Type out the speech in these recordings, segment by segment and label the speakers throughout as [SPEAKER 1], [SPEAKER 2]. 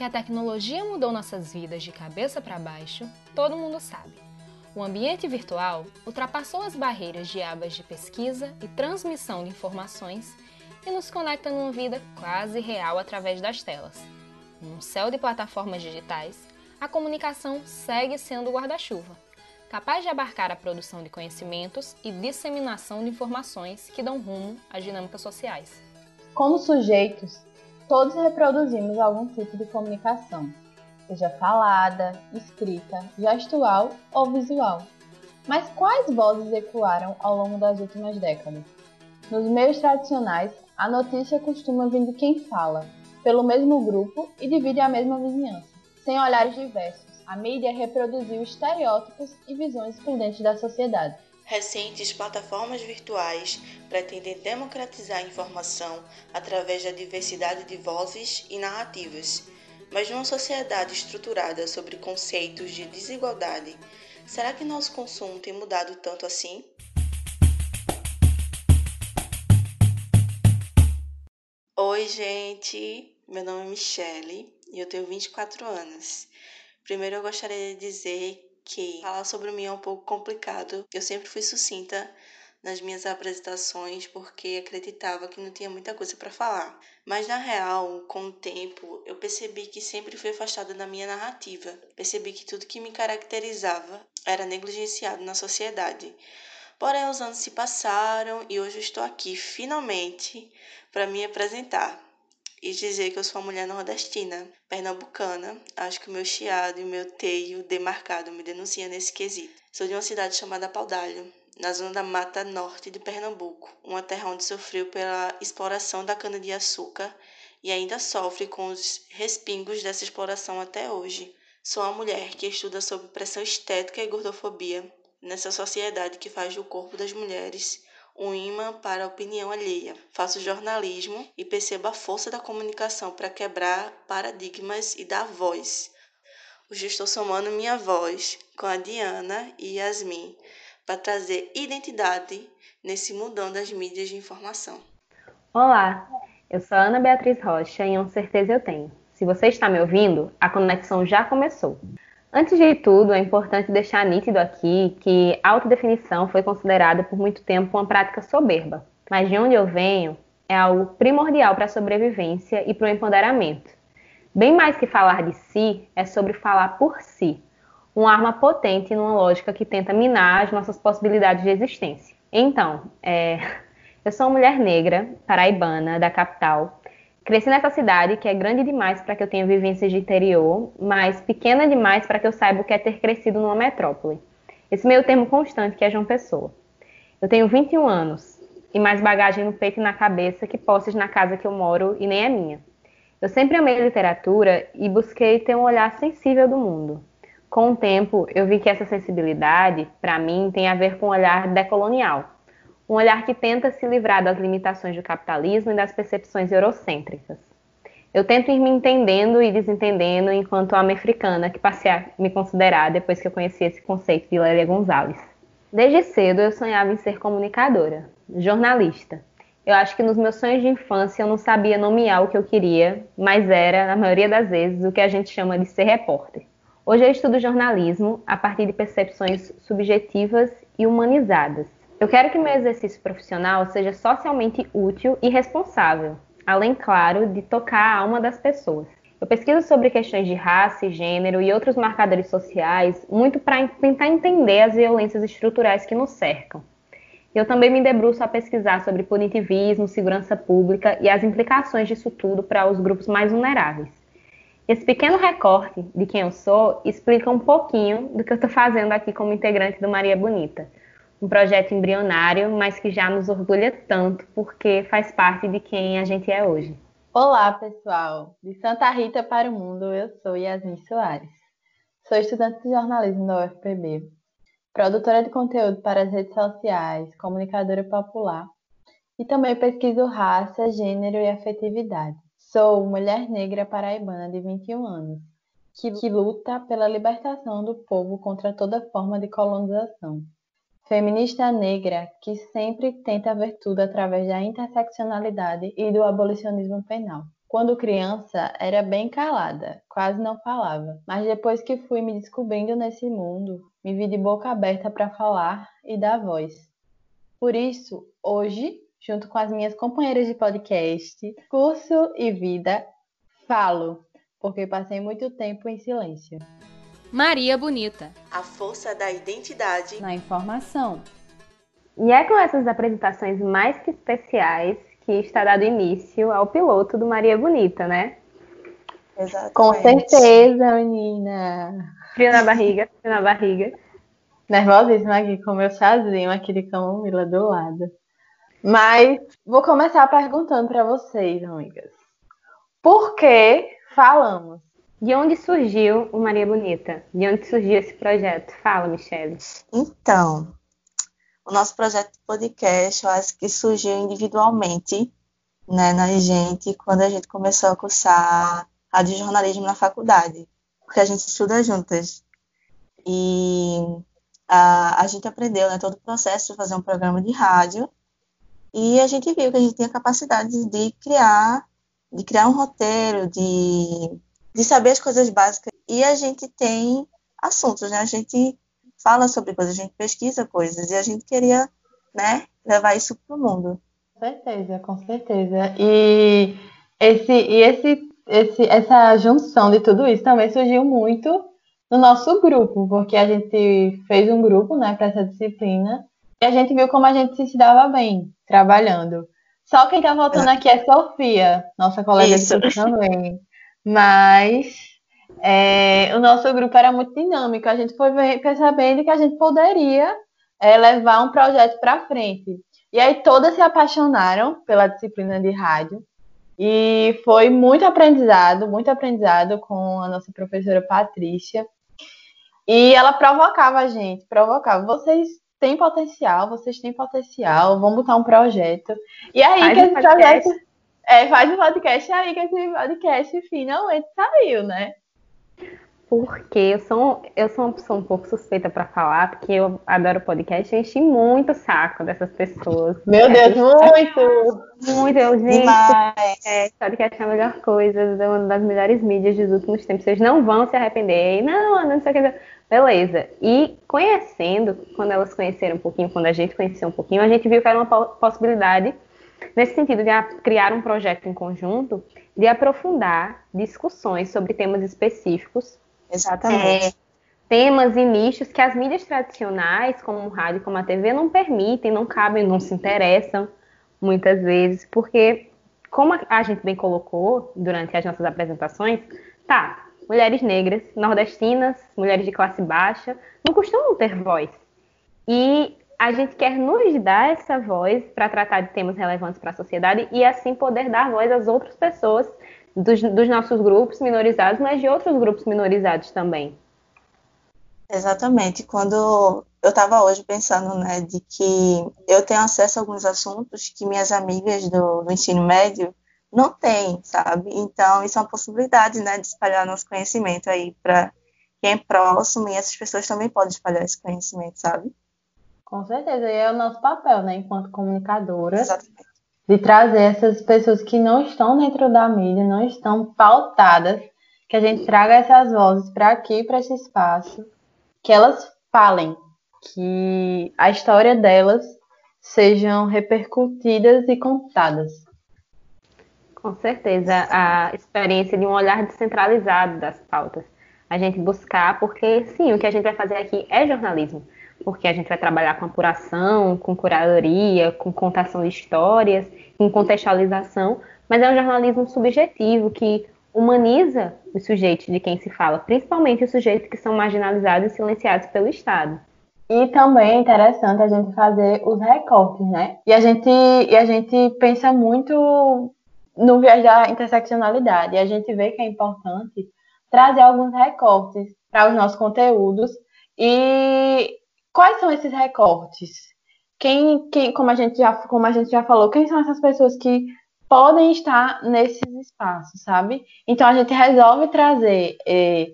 [SPEAKER 1] Que a tecnologia mudou nossas vidas de cabeça para baixo, todo mundo sabe. O ambiente virtual ultrapassou as barreiras de abas de pesquisa e transmissão de informações e nos conecta numa vida quase real através das telas. Num céu de plataformas digitais, a comunicação segue sendo o guarda-chuva, capaz de abarcar a produção de conhecimentos e disseminação de informações que dão rumo às dinâmicas sociais.
[SPEAKER 2] Como sujeitos, todos reproduzimos algum tipo de comunicação, seja falada, escrita, gestual ou visual. Mas quais vozes ecoaram ao longo das últimas décadas? Nos meios tradicionais, a notícia costuma vir de quem fala, pelo mesmo grupo e divide a mesma vizinhança. Sem olhares diversos, a mídia reproduziu estereótipos e visões excludentes da sociedade.
[SPEAKER 3] Recentes plataformas virtuais pretendem democratizar a informação através da diversidade de vozes e narrativas. Mas numa sociedade estruturada sobre conceitos de desigualdade, será que nosso consumo tem mudado tanto assim? Oi, gente! Meu nome é Michele e eu tenho 24 anos. Primeiro eu gostaria de dizer falar sobre mim é um pouco complicado. Eu sempre fui sucinta nas minhas apresentações porque acreditava que não tinha muita coisa para falar. Mas na real, com o tempo, eu percebi que sempre fui afastada da minha narrativa. Percebi que tudo que me caracterizava era negligenciado na sociedade. Porém, os anos se passaram e hoje eu estou aqui finalmente para me apresentar e dizer que eu sou uma mulher nordestina, pernambucana. Acho que o meu chiado e o meu teio demarcado me denunciam nesse quesito. Sou de uma cidade chamada Paudalho, na zona da Mata Norte de Pernambuco, uma terra onde sofreu pela exploração da cana-de-açúcar e ainda sofre com os respingos dessa exploração até hoje. Sou uma mulher que estuda sobre pressão estética e gordofobia nessa sociedade que faz do corpo das mulheres um imã para a opinião alheia. Faço jornalismo e percebo a força da comunicação para quebrar paradigmas e dar voz. Hoje estou somando minha voz com a Diana e Yasmin para trazer identidade nesse mundão das mídias de informação.
[SPEAKER 4] Olá, eu sou Ana Beatriz Rocha e uma certeza eu tenho. Se você está me ouvindo, a conexão já começou. Antes de tudo, é importante deixar nítido aqui que a autodefinição foi considerada por muito tempo uma prática soberba, mas de onde eu venho é algo primordial para a sobrevivência e para o empoderamento. Bem mais que falar de si, é sobre falar por si, uma arma potente numa lógica que tenta minar as nossas possibilidades de existência. Então, é... eu sou uma mulher negra, paraibana, da capital, Cresci nessa cidade que é grande demais para que eu tenha vivências de interior, mas pequena demais para que eu saiba o que é ter crescido numa metrópole. Esse meio termo constante que é João Pessoa. Eu tenho 21 anos e mais bagagem no peito e na cabeça que posses na casa que eu moro e nem é minha. Eu sempre amei literatura e busquei ter um olhar sensível do mundo. Com o tempo, eu vi que essa sensibilidade, para mim, tem a ver com o olhar decolonial um olhar que tenta se livrar das limitações do capitalismo e das percepções eurocêntricas. Eu tento ir me entendendo e desentendendo enquanto homem africana que passei a me considerar depois que eu conheci esse conceito de Lélia Gonzalez. Desde cedo eu sonhava em ser comunicadora, jornalista. Eu acho que nos meus sonhos de infância eu não sabia nomear o que eu queria, mas era, na maioria das vezes, o que a gente chama de ser repórter. Hoje eu estudo jornalismo a partir de percepções subjetivas e humanizadas eu quero que meu exercício profissional seja socialmente útil e responsável, além, claro, de tocar a alma das pessoas. Eu pesquiso sobre questões de raça gênero e outros marcadores sociais muito para tentar entender as violências estruturais que nos cercam. Eu também me debruço a pesquisar sobre punitivismo, segurança pública e as implicações disso tudo para os grupos mais vulneráveis. Esse pequeno recorte de quem eu sou explica um pouquinho do que eu estou fazendo aqui como integrante do Maria Bonita um projeto embrionário, mas que já nos orgulha tanto porque faz parte de quem a gente é hoje.
[SPEAKER 2] Olá, pessoal! De Santa Rita para o mundo, eu sou Yasmin Soares. Sou estudante de jornalismo da UFPB, produtora de conteúdo para as redes sociais, comunicadora popular e também pesquiso raça, gênero e afetividade. Sou mulher negra paraibana de 21 anos, que, que luta pela libertação do povo contra toda forma de colonização feminista negra que sempre tenta ver tudo através da interseccionalidade e do abolicionismo penal. Quando criança, era bem calada, quase não falava. Mas depois que fui me descobrindo nesse mundo, me vi de boca aberta para falar e dar voz. Por isso, hoje, junto com as minhas companheiras de podcast, curso e vida, falo, porque passei muito tempo em silêncio.
[SPEAKER 1] Maria Bonita.
[SPEAKER 5] A força da identidade
[SPEAKER 2] na informação.
[SPEAKER 4] E é com essas apresentações mais que especiais que está dado início ao piloto do Maria Bonita, né?
[SPEAKER 2] Exatamente. Com certeza, menina.
[SPEAKER 4] Frio na barriga, frio na barriga.
[SPEAKER 2] Nervosíssima aqui com meu chazinho aqui de camomila do lado. Mas vou começar perguntando para vocês, amigas. Por que falamos?
[SPEAKER 4] De onde surgiu o Maria Bonita? De onde surgiu esse projeto? Fala, Michelle.
[SPEAKER 5] Então, o nosso projeto de podcast, eu acho que surgiu individualmente, né, na gente, quando a gente começou a cursar rádio jornalismo na faculdade, porque a gente estuda juntas. E a, a gente aprendeu, né, todo o processo de fazer um programa de rádio, e a gente viu que a gente tinha capacidade de criar, de criar um roteiro, de, de saber as coisas básicas. E a gente tem assuntos, né? A gente fala sobre coisas, a gente pesquisa coisas e a gente queria, né, levar isso para o mundo.
[SPEAKER 2] Com certeza, com certeza. E esse e esse, esse essa junção de tudo isso também surgiu muito no nosso grupo, porque a gente fez um grupo, né, para essa disciplina e a gente viu como a gente se dava bem trabalhando. Só quem está voltando aqui é Sofia, nossa colega Isso. de também. Mas é, o nosso grupo era muito dinâmico. A gente foi percebendo que a gente poderia é, levar um projeto para frente. E aí todas se apaixonaram pela disciplina de rádio. E foi muito aprendizado, muito aprendizado com a nossa professora Patrícia. E ela provocava a gente, provocava. Vocês têm potencial, vocês têm potencial, vamos botar um projeto. E aí faz que esse projeto. É, faz um podcast aí que esse podcast finalmente saiu, né?
[SPEAKER 4] Porque eu sou, eu sou uma pessoa um pouco suspeita para falar, porque eu adoro podcast e enchi muito o saco dessas pessoas.
[SPEAKER 2] Meu é, Deus, muito!
[SPEAKER 4] Muito, eu, gente, é, podcast é a melhor coisa, é uma das melhores mídias dos últimos tempos. Vocês não vão se arrepender. Não, não sei o que. Beleza. E conhecendo, quando elas conheceram um pouquinho, quando a gente conheceu um pouquinho, a gente viu que era uma possibilidade, nesse sentido de criar um projeto em conjunto, de aprofundar discussões sobre temas específicos.
[SPEAKER 5] Exatamente. É,
[SPEAKER 4] temas e nichos que as mídias tradicionais, como o rádio, como a TV, não permitem, não cabem, não se interessam muitas vezes, porque, como a gente bem colocou durante as nossas apresentações, tá, mulheres negras, nordestinas, mulheres de classe baixa, não costumam ter voz. E a gente quer nos dar essa voz para tratar de temas relevantes para a sociedade e assim poder dar voz às outras pessoas dos, dos nossos grupos minorizados, mas de outros grupos minorizados também.
[SPEAKER 5] Exatamente. Quando eu estava hoje pensando, né, de que eu tenho acesso a alguns assuntos que minhas amigas do, do ensino médio não tem, sabe? Então, isso é uma possibilidade, né, de espalhar nosso conhecimento aí para quem é próximo e essas pessoas também podem espalhar esse conhecimento, sabe?
[SPEAKER 2] Com certeza, e é o nosso papel, né, enquanto comunicadora, Exatamente. de trazer essas pessoas que não estão dentro da mídia, não estão pautadas, que a gente traga essas vozes para aqui, para esse espaço, que elas falem, que a história delas sejam repercutidas e contadas.
[SPEAKER 4] Com certeza, a experiência de um olhar descentralizado das pautas. A gente buscar, porque sim, o que a gente vai fazer aqui é jornalismo, porque a gente vai trabalhar com apuração, com curadoria, com contação de histórias, com contextualização, mas é um jornalismo subjetivo que humaniza os sujeitos de quem se fala, principalmente os sujeitos que são marginalizados e silenciados pelo Estado.
[SPEAKER 2] E também é interessante a gente fazer os recortes, né? E a gente, e a gente pensa muito no viés da interseccionalidade. E a gente vê que é importante trazer alguns recortes para os nossos conteúdos. E quais são esses recortes? Quem, quem como, a gente já, como a gente já falou, quem são essas pessoas que podem estar nesses espaços, sabe? Então a gente resolve trazer. Eh,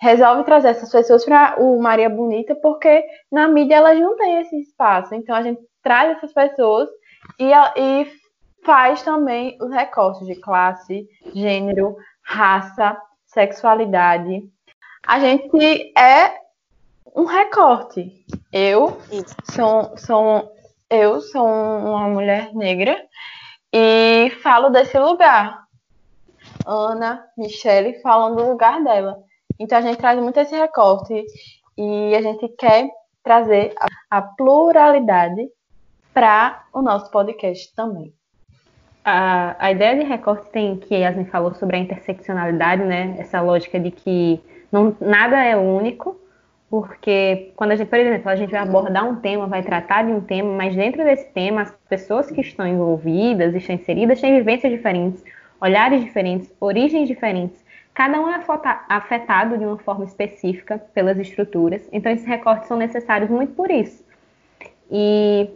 [SPEAKER 2] resolve trazer essas pessoas para o Maria Bonita, porque na mídia elas não têm esse espaço. Então a gente traz essas pessoas e, e faz também os recortes de classe, gênero, raça, sexualidade. A gente é um recorte. Eu sou, sou, eu sou uma mulher negra e falo desse lugar. Ana, Michele falam do lugar dela. Então a gente traz muito esse recorte e a gente quer trazer a, a pluralidade para o nosso podcast também.
[SPEAKER 4] A, a ideia de recorte tem que Yasmin falou sobre a interseccionalidade, né? Essa lógica de que não, nada é único, porque quando a gente, por exemplo, a gente vai abordar um tema, vai tratar de um tema, mas dentro desse tema, as pessoas que estão envolvidas, estão inseridas, têm vivências diferentes, olhares diferentes, origens diferentes. Cada um é afetado de uma forma específica pelas estruturas, então esses recortes são necessários muito por isso. E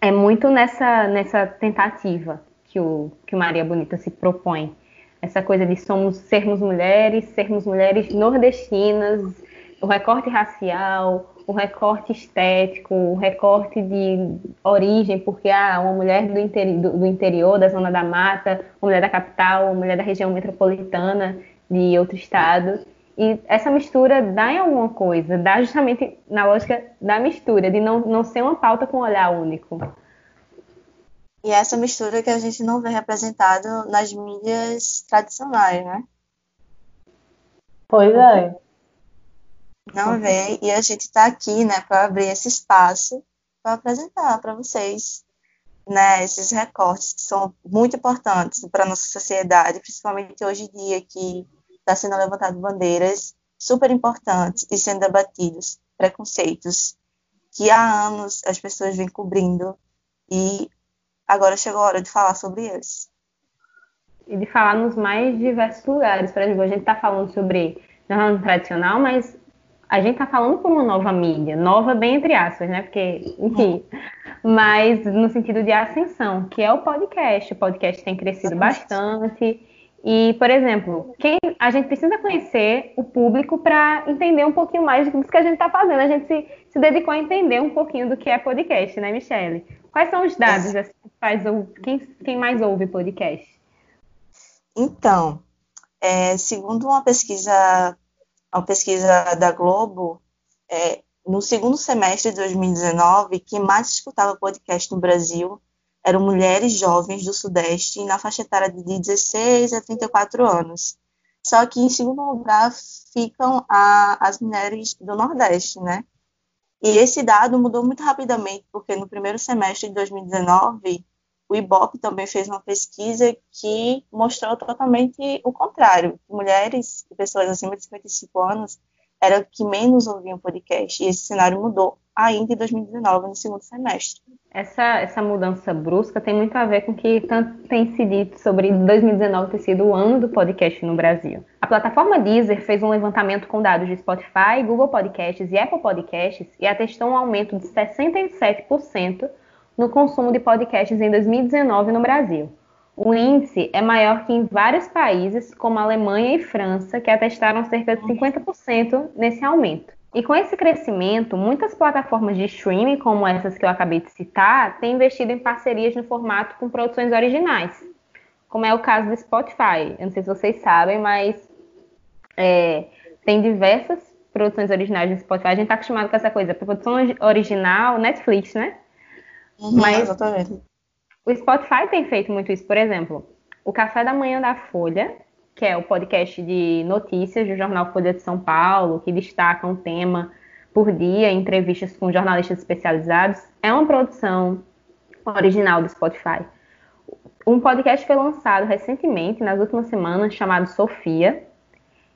[SPEAKER 4] é muito nessa, nessa tentativa que o, que Maria Bonita se propõe. Essa coisa de somos sermos mulheres, sermos mulheres nordestinas, o recorte racial, o recorte estético, o recorte de origem, porque ah, uma mulher do, interi do, do, interior, da zona da mata, uma mulher da capital, uma mulher da região metropolitana de outro estado. E essa mistura dá em alguma coisa, dá justamente na lógica da mistura, de não, não ser uma pauta com um olhar único.
[SPEAKER 5] E essa mistura que a gente não vê representado nas mídias tradicionais, né?
[SPEAKER 2] Pois é.
[SPEAKER 5] Não vê, e a gente está aqui, né, para abrir esse espaço para apresentar para vocês, né, esses recortes que são muito importantes para nossa sociedade, principalmente hoje em dia que está sendo levantado bandeiras super importantes e sendo debatidos preconceitos que há anos as pessoas vêm cobrindo e agora chegou a hora de falar sobre eles.
[SPEAKER 4] E de falar nos mais diversos lugares. Por exemplo, a gente está falando sobre jornalismo tradicional, mas a gente está falando por uma nova mídia, nova bem entre aspas, né? Porque, enfim, mas no sentido de ascensão, que é o podcast. O podcast tem crescido bastante. E, por exemplo, quem, a gente precisa conhecer o público para entender um pouquinho mais do que a gente está fazendo. A gente se, se dedicou a entender um pouquinho do que é podcast, né, Michele? Quais são os dados assim, faz, quem, quem mais ouve podcast?
[SPEAKER 5] Então, é, segundo uma pesquisa, uma pesquisa da Globo, é, no segundo semestre de 2019, quem mais escutava podcast no Brasil eram mulheres jovens do Sudeste na faixa etária de 16 a 34 anos. Só que em segundo lugar ficam a, as mulheres do Nordeste, né? E esse dado mudou muito rapidamente, porque no primeiro semestre de 2019, o IBOP também fez uma pesquisa que mostrou totalmente o contrário. Mulheres e pessoas acima de 55 anos eram que menos ouviam podcast. E esse cenário mudou ainda em 2019, no segundo semestre.
[SPEAKER 4] Essa, essa mudança brusca tem muito a ver com o que tanto tem se dito sobre 2019 ter sido o ano do podcast no Brasil. A plataforma Deezer fez um levantamento com dados de Spotify, Google Podcasts e Apple Podcasts e atestou um aumento de 67% no consumo de podcasts em 2019 no Brasil. O índice é maior que em vários países, como Alemanha e França, que atestaram cerca de 50% nesse aumento. E com esse crescimento, muitas plataformas de streaming, como essas que eu acabei de citar, têm investido em parcerias no formato com produções originais, como é o caso do Spotify. Eu não sei se vocês sabem, mas é, tem diversas produções originais no Spotify. A gente está acostumado com essa coisa, produção original, Netflix, né?
[SPEAKER 5] Uhum, mas exatamente.
[SPEAKER 4] o Spotify tem feito muito isso. Por exemplo, o Café da Manhã da Folha que é o podcast de notícias do jornal Folha de São Paulo, que destaca um tema por dia, entrevistas com jornalistas especializados, é uma produção original do Spotify. Um podcast foi lançado recentemente, nas últimas semanas, chamado Sofia,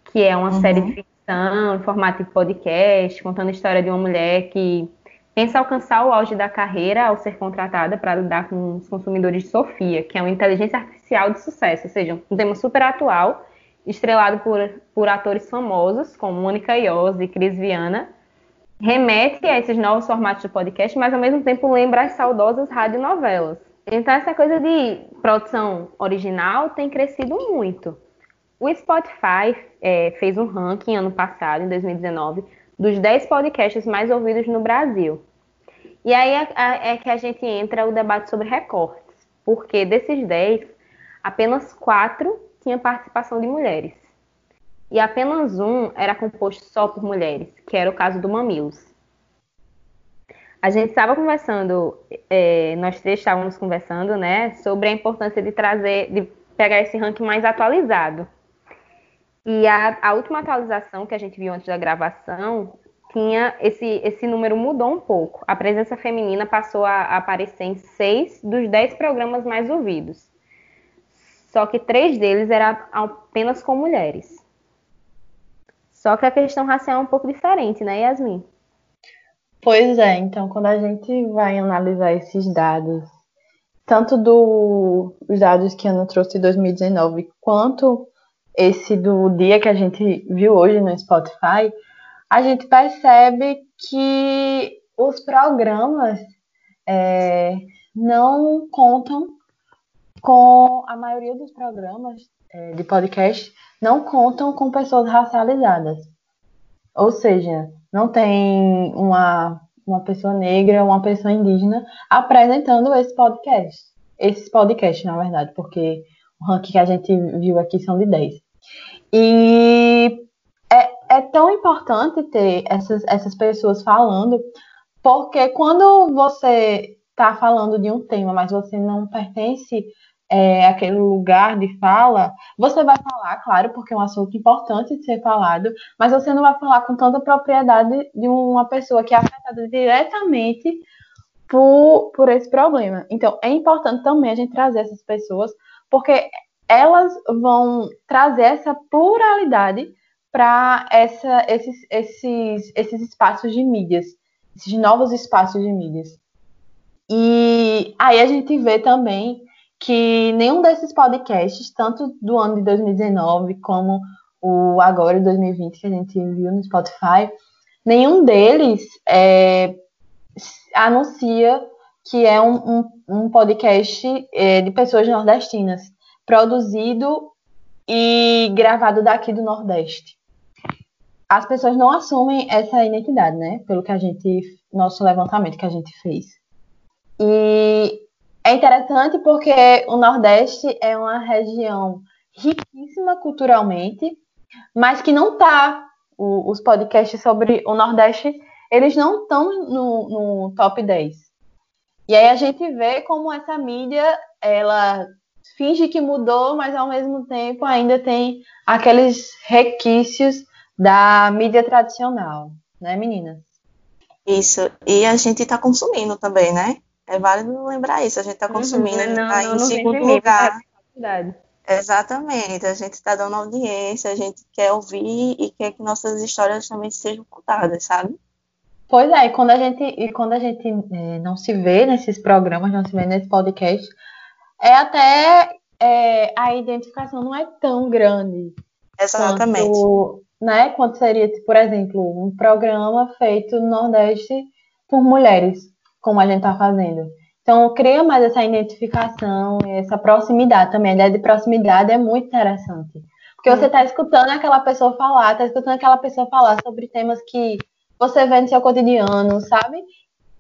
[SPEAKER 4] que é uma uhum. série de ficção em formato de podcast, contando a história de uma mulher que pensa alcançar o auge da carreira ao ser contratada para lidar com os consumidores de Sofia, que é uma inteligência artificial de sucesso, ou seja, um tema super atual, estrelado por, por atores famosos, como Mônica Iose e Cris Viana, remete a esses novos formatos de podcast, mas ao mesmo tempo lembra as saudosas radionovelas. Então essa coisa de produção original tem crescido muito. O Spotify é, fez um ranking ano passado, em 2019, dos 10 podcasts mais ouvidos no Brasil. E aí é, é, que a gente entra o debate sobre recortes. porque desses 10, apenas 4 tinha participação de mulheres. E apenas um era composto só por mulheres, que era o caso do Mamilos. A gente estava conversando, é, nós três estávamos conversando, né, sobre a importância de trazer, de pegar esse ranking mais atualizado. E a, a última atualização que a gente viu antes da gravação tinha esse, esse número mudou um pouco. A presença feminina passou a, a aparecer em seis dos dez programas mais ouvidos. Só que três deles eram apenas com mulheres. Só que a questão racial é um pouco diferente, né, Yasmin?
[SPEAKER 2] Pois é, então quando a gente vai analisar esses dados, tanto dos do, dados que a Ana trouxe de 2019, quanto esse do dia que a gente viu hoje no Spotify, a gente percebe que os programas é, não contam com a maioria dos programas é, de podcast não contam com pessoas racializadas. Ou seja, não tem uma, uma pessoa negra, uma pessoa indígena apresentando esse podcast. Esses podcasts, na verdade, porque o ranking que a gente viu aqui são de 10. E é, é tão importante ter essas, essas pessoas falando, porque quando você está falando de um tema, mas você não pertence é, aquele lugar de fala, você vai falar, claro, porque é um assunto importante de ser falado, mas você não vai falar com tanta propriedade de uma pessoa que é afetada diretamente por, por esse problema. Então, é importante também a gente trazer essas pessoas, porque elas vão trazer essa pluralidade para esses, esses, esses espaços de mídias, esses novos espaços de mídias. E aí a gente vê também que nenhum desses podcasts, tanto do ano de 2019 como o agora de 2020 que a gente viu no Spotify, nenhum deles é, anuncia que é um, um, um podcast é, de pessoas nordestinas, produzido e gravado daqui do Nordeste. As pessoas não assumem essa identidade, né? Pelo que a gente, nosso levantamento que a gente fez. E é interessante porque o Nordeste é uma região riquíssima culturalmente, mas que não está. Os podcasts sobre o Nordeste, eles não estão no, no top 10. E aí a gente vê como essa mídia, ela finge que mudou, mas ao mesmo tempo ainda tem aqueles requisitos da mídia tradicional, né, meninas?
[SPEAKER 5] Isso. E a gente está consumindo também, né? É válido lembrar isso. A gente está uhum. consumindo, uhum, não, tá em segundo lugar. Exatamente. A gente está dando audiência, a gente quer ouvir e quer que nossas histórias também sejam contadas, sabe?
[SPEAKER 2] Pois é, e quando a gente, e quando a gente é, não se vê nesses programas, não se vê nesse podcast, é até é, a identificação não é tão grande.
[SPEAKER 5] Exatamente.
[SPEAKER 2] Quanto, né, quanto seria, por exemplo, um programa feito no Nordeste por mulheres como a gente está fazendo. Então, cria mais essa identificação, essa proximidade também. A ideia de proximidade é muito interessante. Porque você está escutando aquela pessoa falar, está escutando aquela pessoa falar sobre temas que você vê no seu cotidiano, sabe?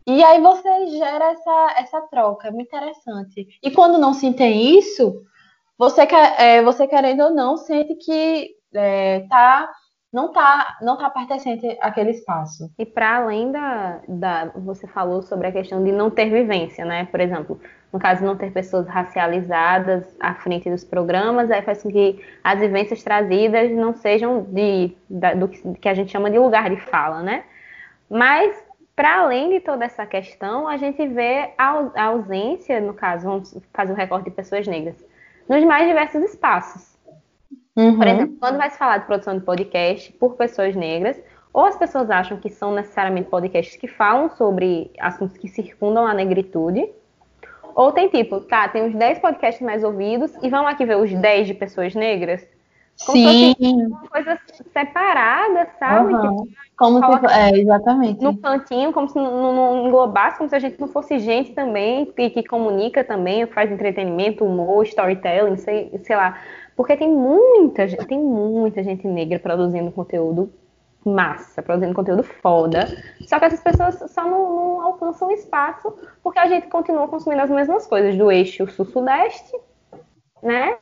[SPEAKER 2] E aí você gera essa, essa troca, é muito interessante. E quando não se tem isso, você, é, você querendo ou não, sente que é, tá não está não tá pertencente àquele espaço.
[SPEAKER 4] E para além da, da. Você falou sobre a questão de não ter vivência, né? Por exemplo, no caso, não ter pessoas racializadas à frente dos programas, aí faz com que as vivências trazidas não sejam de, da, do que a gente chama de lugar de fala, né? Mas, para além de toda essa questão, a gente vê a ausência, no caso, vamos fazer um recorte de pessoas negras, nos mais diversos espaços. Uhum. Por exemplo, quando vai se falar de produção de podcast por pessoas negras, ou as pessoas acham que são necessariamente podcasts que falam sobre assuntos que circundam a negritude, ou tem tipo, tá, tem os 10 podcasts mais ouvidos e vamos aqui ver os 10 de pessoas negras.
[SPEAKER 2] Como Sim. se
[SPEAKER 4] fosse uma coisa separada, sabe?
[SPEAKER 2] Uhum. como se, é, exatamente.
[SPEAKER 4] No cantinho, como se não, não, englobasse, como se a gente não fosse gente também, que, que comunica também, faz entretenimento, humor, storytelling, sei, sei lá. Porque tem muita, tem muita gente negra produzindo conteúdo massa, produzindo conteúdo foda. Só que essas pessoas só não, não alcançam espaço porque a gente continua consumindo as mesmas coisas do eixo sul-sudeste, né?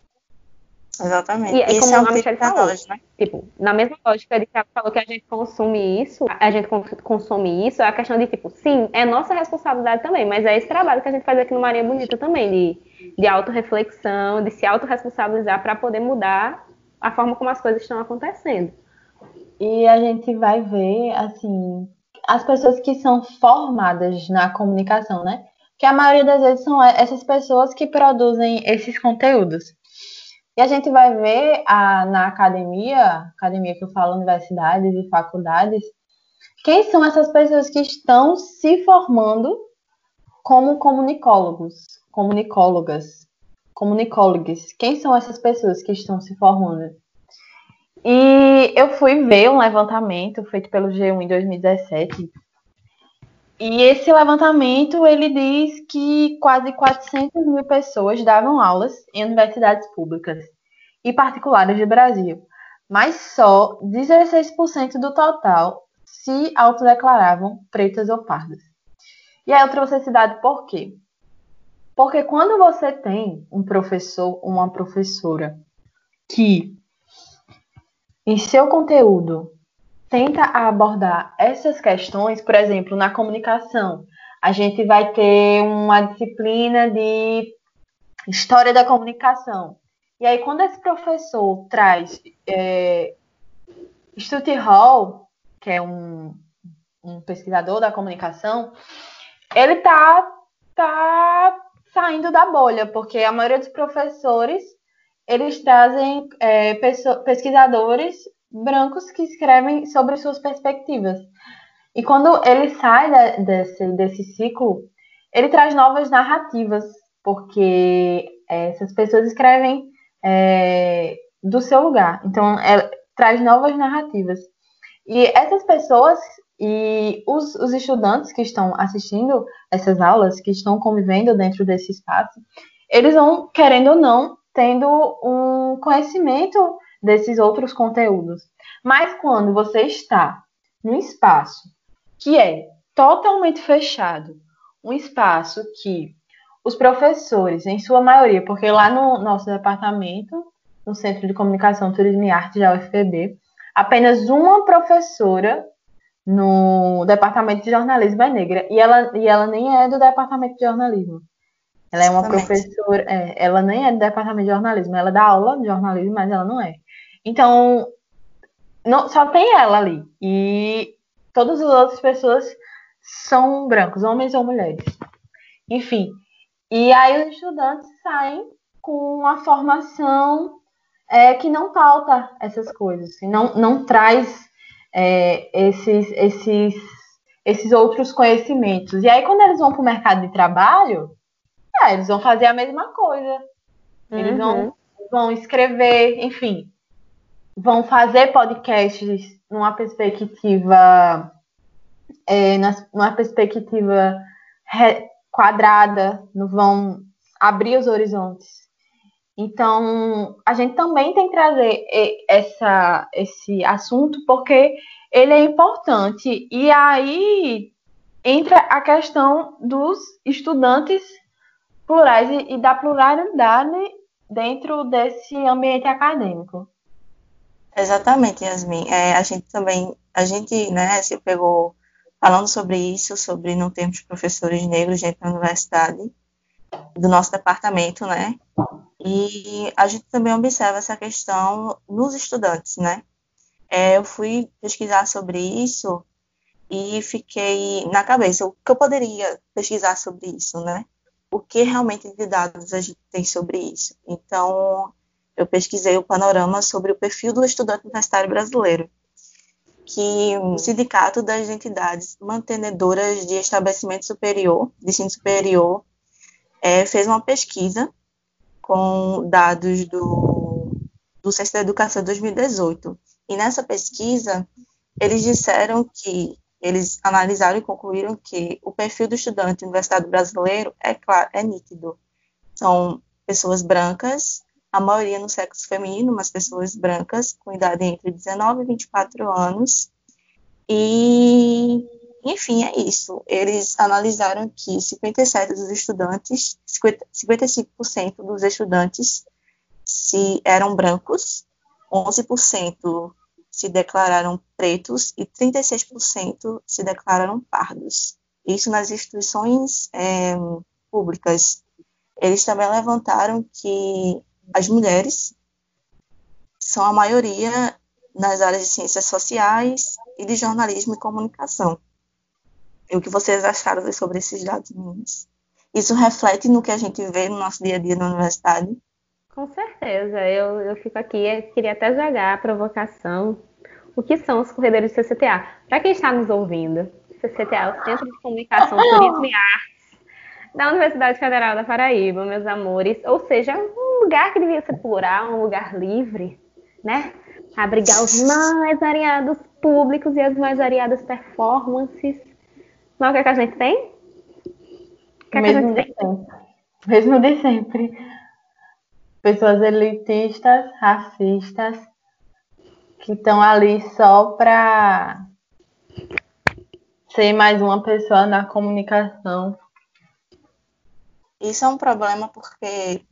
[SPEAKER 5] Exatamente.
[SPEAKER 4] E, e como é um a Michelle falou, né? tipo, na mesma lógica de que ela falou que a gente consome isso, a gente consome isso, é a questão de, tipo, sim, é nossa responsabilidade também, mas é esse trabalho que a gente faz aqui no Maria Bonita também, de, de autorreflexão, de se autorresponsabilizar para poder mudar a forma como as coisas estão acontecendo.
[SPEAKER 2] E a gente vai ver, assim, as pessoas que são formadas na comunicação, né? Que a maioria das vezes são essas pessoas que produzem esses conteúdos. E a gente vai ver a, na academia, academia que eu falo, universidades e faculdades, quem são essas pessoas que estão se formando como comunicólogos, comunicólogas, comunicólogos. Quem são essas pessoas que estão se formando? E eu fui ver um levantamento feito pelo G1 em 2017. E esse levantamento ele diz que quase 400 mil pessoas davam aulas em universidades públicas e particulares do Brasil, mas só 16% do total se autodeclaravam pretas ou pardas. E aí eu trouxe esse dado por quê? Porque quando você tem um professor ou uma professora que em seu conteúdo tenta abordar essas questões, por exemplo, na comunicação, a gente vai ter uma disciplina de história da comunicação. E aí, quando esse professor traz é, Stuart Hall, que é um, um pesquisador da comunicação, ele tá, tá saindo da bolha, porque a maioria dos professores eles trazem é, pesquisadores brancos que escrevem sobre suas perspectivas. E quando ele sai de, desse, desse ciclo, ele traz novas narrativas, porque essas pessoas escrevem é, do seu lugar. Então, é, traz novas narrativas. E essas pessoas e os, os estudantes que estão assistindo essas aulas, que estão convivendo dentro desse espaço, eles vão, querendo ou não, tendo um conhecimento desses outros conteúdos. Mas quando você está num espaço que é totalmente fechado, um espaço que os professores, em sua maioria, porque lá no nosso departamento, no Centro de Comunicação, Turismo e Arte da UFPB, apenas uma professora no departamento de jornalismo é negra. E ela, e ela nem é do departamento de jornalismo. Ela é uma professora, é, ela nem é do departamento de jornalismo, ela dá aula de jornalismo, mas ela não é. Então, não, só tem ela ali. E todas as outras pessoas são brancos, homens ou mulheres. Enfim. E aí os estudantes saem com uma formação é, que não pauta essas coisas, não, não traz é, esses, esses, esses outros conhecimentos. E aí, quando eles vão para o mercado de trabalho, é, eles vão fazer a mesma coisa. Eles uhum. vão, vão escrever, enfim, vão fazer podcasts numa perspectiva é, numa perspectiva quadrada, não vão abrir os horizontes. Então, a gente também tem que trazer essa, esse assunto porque ele é importante. E aí entra a questão dos estudantes plurais e, e da pluralidade dentro desse ambiente acadêmico.
[SPEAKER 5] Exatamente, Yasmin. É, a gente também, a gente, né, se pegou falando sobre isso, sobre não termos professores negros dentro da universidade, do nosso departamento, né? E a gente também observa essa questão nos estudantes, né? É, eu fui pesquisar sobre isso e fiquei na cabeça o que eu poderia pesquisar sobre isso, né? O que realmente de dados a gente tem sobre isso. Então, eu pesquisei o panorama sobre o perfil do estudante universitário brasileiro, que o Sindicato das Entidades Mantenedoras de Estabelecimento Superior, de Ensino Superior, é, fez uma pesquisa com dados do, do Centro da Educação 2018. E nessa pesquisa, eles disseram que eles analisaram e concluíram que o perfil do estudante universitário brasileiro é claro, é nítido. São pessoas brancas, a maioria no sexo feminino, mas pessoas brancas com idade entre 19 e 24 anos, E, enfim, é isso. Eles analisaram que 57% dos estudantes, 50, 55% dos estudantes se eram brancos, 11% se declararam pretos e 36% se declararam pardos. Isso nas instituições é, públicas. Eles também levantaram que as mulheres são a maioria nas áreas de ciências sociais e de jornalismo e comunicação. E o que vocês acharam sobre esses dados, meninos? Isso reflete no que a gente vê no nosso dia a dia na universidade?
[SPEAKER 4] Com certeza. Eu, eu fico aqui, eu queria até jogar a provocação. O que são os corredores do CCTA? Para quem está nos ouvindo, CCTA é o Centro de Comunicação, Turismo e Artes da Universidade Federal da Paraíba, meus amores. Ou seja, um lugar que devia ser plural, um lugar livre, né? Abrigar os mais variados públicos e as mais variadas performances. Mas o que, é que a gente tem?
[SPEAKER 2] O que, é que a gente tem? Mesmo de sempre. Pessoas elitistas, racistas, que estão ali só para ser mais uma pessoa na comunicação.
[SPEAKER 5] Isso é um problema porque,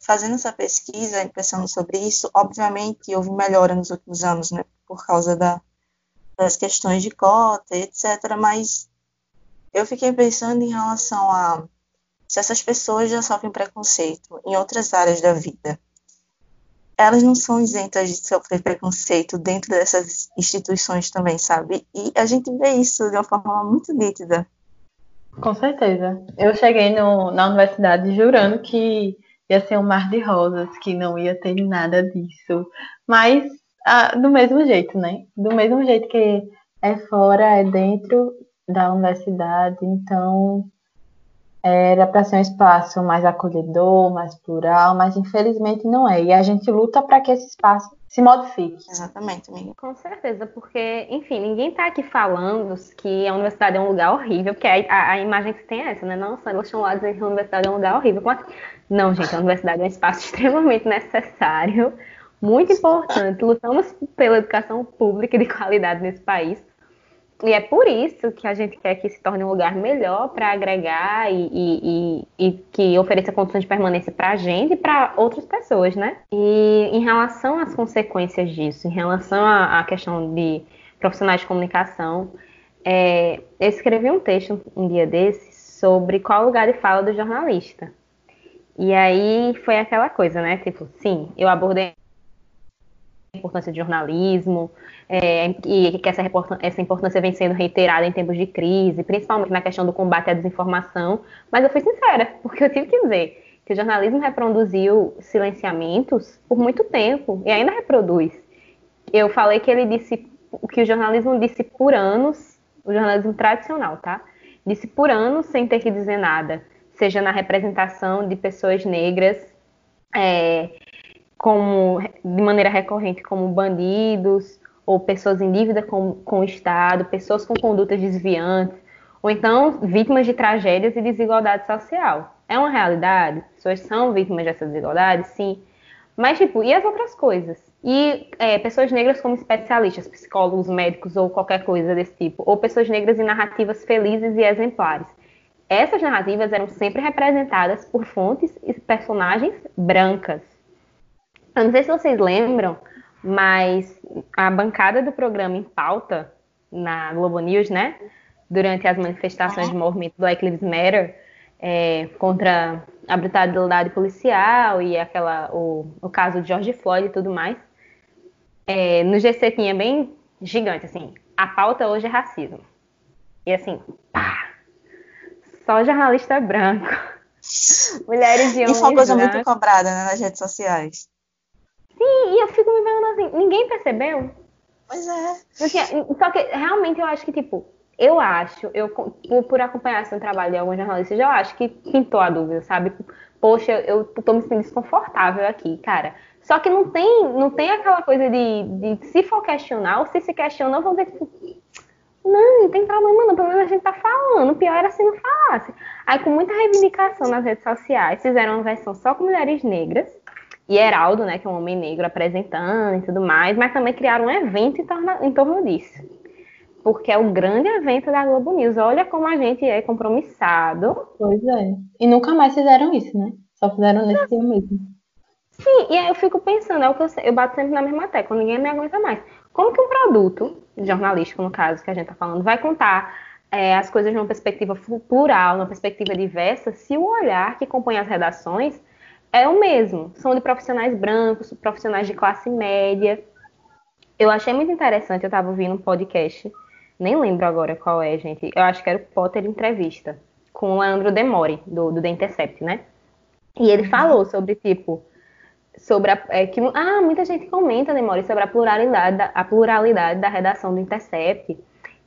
[SPEAKER 5] fazendo essa pesquisa e pensando sobre isso, obviamente houve melhora nos últimos anos, né, por causa da, das questões de cota, etc. Mas eu fiquei pensando em relação a se essas pessoas já sofrem preconceito em outras áreas da vida elas não são isentas de sofrer preconceito dentro dessas instituições também, sabe? E a gente vê isso de uma forma muito nítida.
[SPEAKER 2] Com certeza. Eu cheguei no, na universidade jurando que ia ser um mar de rosas, que não ia ter nada disso. Mas ah, do mesmo jeito, né? Do mesmo jeito que é fora, é dentro da universidade. Então, era para ser um espaço mais acolhedor, mais plural, mas infelizmente não é. E a gente luta para que esse espaço se modifique.
[SPEAKER 5] Exatamente, amiga.
[SPEAKER 4] Com certeza, porque, enfim, ninguém está aqui falando que a universidade é um lugar horrível, porque a, a, a imagem que tem é essa, né? Nossa, elas estão lá dizendo que a universidade é um lugar horrível. Assim? Não, gente, a universidade é um espaço extremamente necessário, muito importante. Lutamos pela educação pública de qualidade nesse país. E é por isso que a gente quer que se torne um lugar melhor para agregar e, e, e, e, que ofereça condições de permanência para a gente e para outras pessoas, né? E em relação às consequências disso, em relação à, à questão de profissionais de comunicação, é, eu escrevi um texto um dia desses sobre qual o lugar de fala do jornalista. E aí foi aquela coisa, né? Tipo, sim, eu abordei a importância do jornalismo, é, e que essa, essa importância vem sendo reiterada em tempos de crise, principalmente na questão do combate à desinformação. Mas eu fui sincera, porque eu tive que dizer que o jornalismo reproduziu silenciamentos por muito tempo e ainda reproduz. Eu falei que ele disse que o jornalismo disse por anos, o jornalismo tradicional, tá? Disse por anos sem ter que dizer nada, seja na representação de pessoas negras, é, como de maneira recorrente como bandidos, ou pessoas em dívida com, com o Estado, pessoas com condutas desviantes, ou então vítimas de tragédias e desigualdade social. É uma realidade? Pessoas são vítimas dessa desigualdade? Sim. Mas, tipo, e as outras coisas? E é, pessoas negras como especialistas, psicólogos, médicos ou qualquer coisa desse tipo. Ou pessoas negras em narrativas felizes e exemplares. Essas narrativas eram sempre representadas por fontes e personagens brancas. Eu não sei se vocês lembram, mas a bancada do programa em pauta na Globo News, né, durante as manifestações do movimento Black Lives Matter é, contra a brutalidade policial e aquela o, o caso de George Floyd e tudo mais, é, no GC tinha bem gigante assim, a pauta hoje é racismo. E assim, pá, só jornalista branco. Mulheres e homens. Isso
[SPEAKER 5] é uma coisa brancos. muito cobrada né, nas redes sociais.
[SPEAKER 4] Sim, e eu fico me perguntando assim, ninguém percebeu?
[SPEAKER 5] Pois é.
[SPEAKER 4] Porque, só que realmente eu acho que, tipo, eu acho, eu por, por acompanhar assim, o trabalho de alguns jornalistas, eu acho que pintou a dúvida, sabe? Poxa, eu tô me sentindo desconfortável aqui, cara. Só que não tem, não tem aquela coisa de, de se for questionar, ou se se questiona, vão dizer, tipo, não, não tem problema não, pelo menos a gente tá falando, o pior era se não falasse. Aí com muita reivindicação nas redes sociais, fizeram uma versão só com mulheres negras, e Heraldo, né, que é um homem negro apresentando e tudo mais, mas também criaram um evento em torno, em torno disso. porque é o grande evento da Globo News. Olha como a gente é compromissado.
[SPEAKER 2] Pois é. E nunca mais fizeram isso, né? Só fizeram nesse dia mesmo.
[SPEAKER 4] Sim, e aí eu fico pensando, é o que eu, eu bato sempre na mesma tecla, ninguém me aguenta mais. Como que um produto, jornalístico no caso, que a gente está falando, vai contar é, as coisas numa perspectiva plural, numa perspectiva diversa, se o olhar que compõe as redações é o mesmo. São de profissionais brancos, profissionais de classe média. Eu achei muito interessante, eu estava ouvindo um podcast, nem lembro agora qual é, gente. Eu acho que era o Potter Entrevista, com o Leandro Demore, do, do The Intercept, né? E ele falou sobre, tipo, sobre a, é, que ah, muita gente comenta, Demore, sobre a pluralidade, da, a pluralidade da redação do Intercept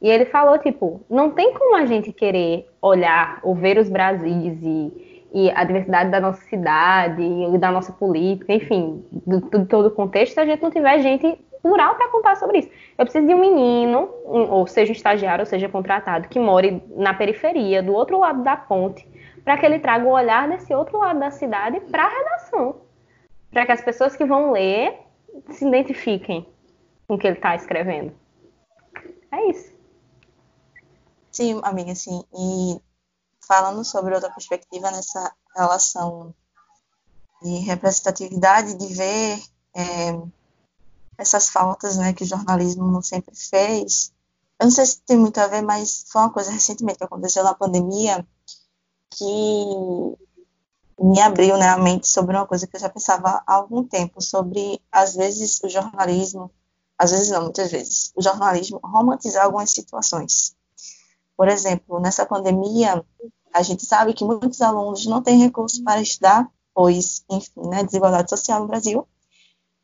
[SPEAKER 4] e ele falou, tipo, não tem como a gente querer olhar ou ver os Brasis e, e a diversidade da nossa cidade e da nossa política, enfim, de, todo o contexto, se a gente não tiver gente plural para contar sobre isso. Eu preciso de um menino, um, ou seja, um estagiário, ou seja, contratado, que more na periferia, do outro lado da ponte, para que ele traga o olhar desse outro lado da cidade para a redação. Para que as pessoas que vão ler se identifiquem com o que ele está escrevendo. É isso.
[SPEAKER 5] Sim, amiga, sim. E falando sobre outra perspectiva nessa relação de representatividade, de ver é, essas faltas né, que o jornalismo não sempre fez. Eu não sei se tem muito a ver, mas foi uma coisa recentemente que aconteceu na pandemia que me abriu né, a mente sobre uma coisa que eu já pensava há algum tempo, sobre, às vezes, o jornalismo, às vezes não, muitas vezes, o jornalismo romantizar algumas situações. Por exemplo, nessa pandemia, a gente sabe que muitos alunos não têm recursos para estudar, pois, enfim, né, desigualdade social no Brasil.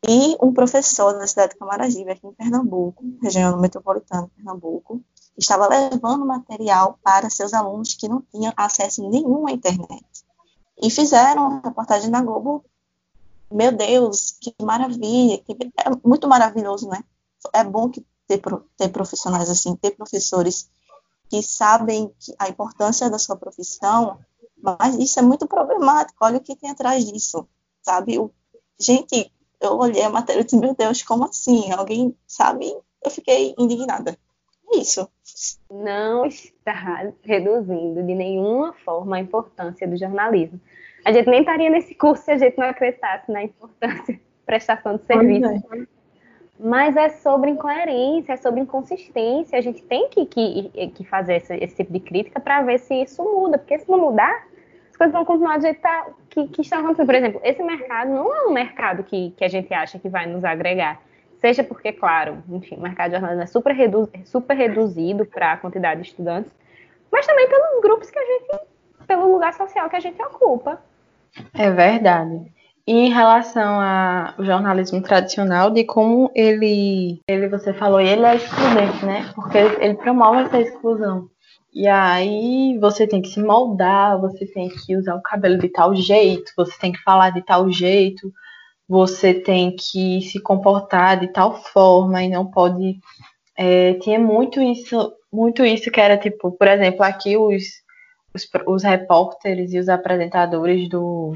[SPEAKER 5] E um professor da cidade de Camaragibe, aqui em Pernambuco, região metropolitana de Pernambuco, estava levando material para seus alunos que não tinham acesso nenhum à internet. E fizeram uma reportagem na Globo. Meu Deus, que maravilha! Que é muito maravilhoso, né? É bom que ter, ter profissionais assim, ter professores que sabem a importância da sua profissão, mas isso é muito problemático. Olha o que tem atrás disso, sabe? O, gente, eu olhei a matéria e disse, meu Deus, como assim? Alguém, sabe? Eu fiquei indignada. É isso.
[SPEAKER 4] Não está reduzindo de nenhuma forma a importância do jornalismo. A gente nem estaria nesse curso se a gente não acreditasse na importância da prestação de serviço. É mas é sobre incoerência, é sobre inconsistência. A gente tem que, que, que fazer esse, esse, tipo de crítica para ver se isso muda, porque se não mudar, as coisas vão continuar do jeito tá, que, que estão acontecendo. Por exemplo, esse mercado não é um mercado que, que a gente acha que vai nos agregar. Seja porque, claro, enfim, o mercado de jornalismo é super, redu super reduzido para a quantidade de estudantes, mas também pelos grupos que a gente, pelo lugar social que a gente ocupa.
[SPEAKER 2] É verdade. Em relação ao jornalismo tradicional, de como ele, ele você falou, ele é excludente, né? Porque ele, ele promove essa exclusão. E aí você tem que se moldar, você tem que usar o cabelo de tal jeito, você tem que falar de tal jeito, você tem que se comportar de tal forma e não pode. É, tinha muito isso, muito isso que era tipo, por exemplo, aqui os, os, os repórteres e os apresentadores do